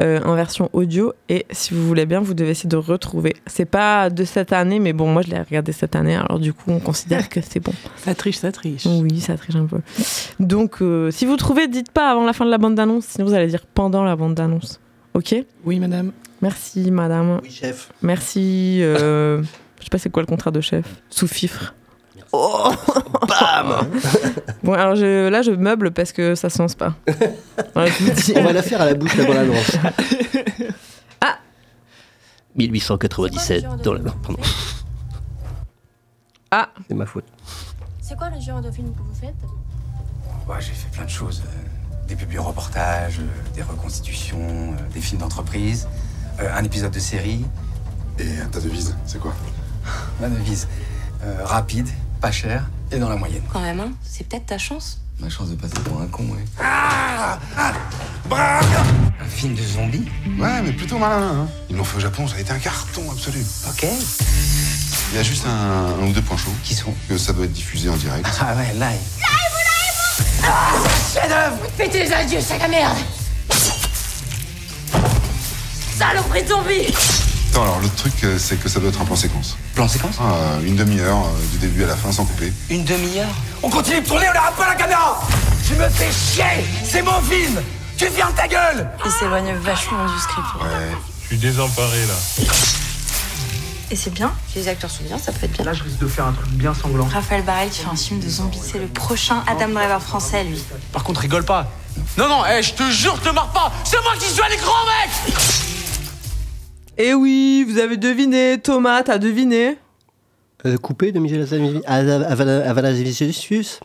euh, en version audio, et si vous voulez bien, vous devez essayer de retrouver. C'est pas de cette année, mais bon, moi je l'ai regardé cette année, alors du coup, on considère que c'est bon. Ça triche, ça triche. Oui, ça triche un peu. Donc, euh, si vous trouvez, dites pas avant la fin de la bande d'annonce, sinon vous allez dire pendant la bande d'annonce. Ok? Oui, madame. Merci, madame. Oui, chef. Merci. euh, je sais pas c'est quoi le contrat de chef? Sous fifre. Oh Bam Bon, alors je, là, je meuble parce que ça se lance pas. Voilà, je vous dis. On va la faire à la bouche la annonce. Ah 1897 dans la. Pardon. Ah C'est ma faute. C'est quoi le genre de film que vous faites? Ouais, j'ai fait plein de choses. euh, des publi-reportages, euh, des reconstitutions, euh, des films d'entreprise, un épisode de série. Et ta devise, c'est quoi? Ma devise. euh, rapide, pas cher et dans la moyenne. Quand même, hein C'est peut-être ta chance. Ma chance de passer pour un con, ouais. Un film de zombies? Ouais, mais plutôt malin, hein Ils l'ont fait au Japon, ça a été un carton absolu. Ok. Il y a juste un, un ou deux points chauds. Qui sont? Que ça doit être diffusé en direct. Ah ouais, live. Pétez les adieux, sac à merde Saloperie de zombie Attends, alors l'autre truc, euh, c'est que ça doit être un plan séquence. Plan séquence Ah, euh, une demi-heure, euh, du début à la fin, sans couper. Une demi-heure On continue de tourner, on n'arrête pas la caméra Tu me fais chier C'est mon film Tu fermes ta gueule Il s'éloigne vachement du script. Ouais. Je suis désemparé là. Et c'est bien, les acteurs sont bien, ça peut être bien. Là, je risque de faire un truc bien sanglant. Raphaël Barrel qui fait un film de zombies, c'est le prochain Adam Driver français, lui. Par contre, rigole pas. Non, non, eh, je te jure, te marre pas. C'est moi qui suis un écran, mec Eh oui, vous avez deviné. Thomas, t'as deviné Euh, coupé de Michel Avanagisius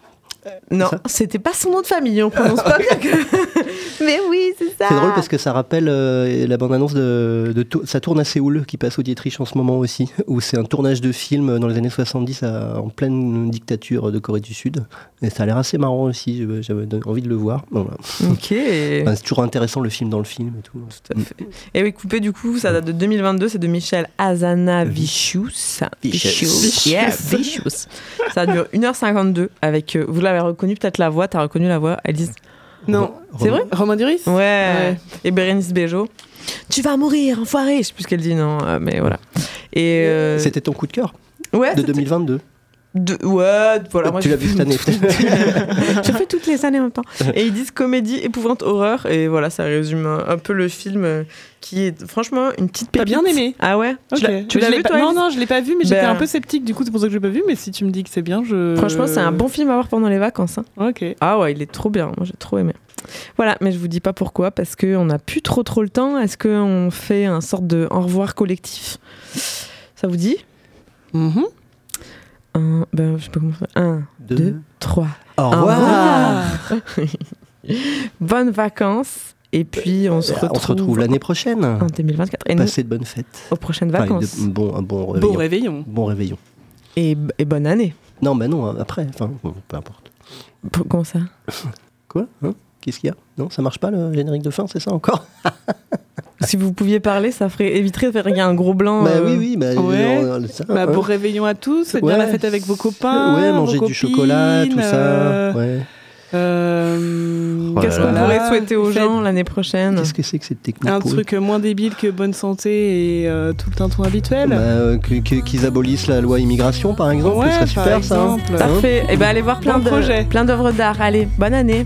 Non, c'était pas son nom de famille, on prononce pas bien que. Mais oui, c'est ça. C'est drôle parce que ça rappelle euh, la bande-annonce de, Ça tourne à Séoul, qui passe au Dietrich en ce moment aussi, où c'est un tournage de film dans les années 70 à- en pleine dictature de Corée du Sud. Et ça a l'air assez marrant aussi, j'avais envie de le voir. Bon, voilà. Ok. Enfin, c'est toujours intéressant le film dans le film et tout. Tout à fait. Et oui, coupé du coup, ça date de 2022, c'est de Michel Azanavicius. Vicious. Yeah, Vicious. Ça dure 1h52 avec, euh, vous l'avez reconnu peut-être la voix, t'as reconnu la voix, Elise Non. C'est vrai Romain Duris? Ouais. Ouais. Et Bérénice Bejo. Tu vas mourir, enfoiré. Je sais plus ce qu'elle dit, non, euh, mais voilà. Et euh, C'était ton coup de cœur? Ouais, de c'était- 2022 ouais, voilà. Oh, moi, tu l'as vu cette année. je fais toutes les années en même temps. Et ils disent comédie, épouvante, horreur. Et voilà, ça résume un, peu le film euh, qui est franchement une petite pépite. T'as bien aimé. Ah ouais? Okay. Tu l'as vu, Non, non, je l'ai pas vu, mais j'étais un ben. peu sceptique. Du coup, c'est pour ça que je l'ai pas vu. Mais si tu me dis que c'est bien, je. Franchement, c'est un bon film à voir pendant les vacances. Hein. Ah ouais, il est trop bien. Moi, j'ai trop aimé. Voilà, mais je vous dis pas pourquoi, parce qu'on n'a plus trop trop le temps. Est-ce qu'on fait un sorte de au revoir collectif? Ça vous dit? Mm -hmm. 1, ben, je sais pas comment ça. 1, 2, 3. Au revoir Bonnes vacances et puis on se euh, retrouve, l'année prochaine. En 2024. Et Passez de bonnes fêtes. Aux prochaines vacances. Bon, un bon réveillon. Bon réveillon. Bon réveillon. Et, et, bonne année. Non, mais non, après, enfin, peu importe. P comment ça? Quoi? Hein Qu'est-ce qu'il y a? Non, ça marche pas le générique de fin, c'est ça encore? Si vous pouviez parler, ça ferait éviterait de faire il y a un gros blanc. Bah euh, oui, oui, bah, Ouais. ça, Bah, hein. Pour réveillon à tous, faites bien la fête avec vos copains. Ouais, vos manger du copines, chocolat, tout ça. euh, Ouais. euh, Oh Qu'est-ce qu'on pourrait souhaiter aux Faites gens l'année prochaine Qu'est-ce que c'est que cette technique Un truc moins débile que bonne santé et euh, tout le tintouin habituel. Bah, euh, Qu'ils abolissent la loi immigration, par exemple, Ouais, ce serait super ça. hein. exemple. Hein Parfait. Et ben allez voir plein Bon de projet. plein d'œuvres d'art. Allez, bonne année.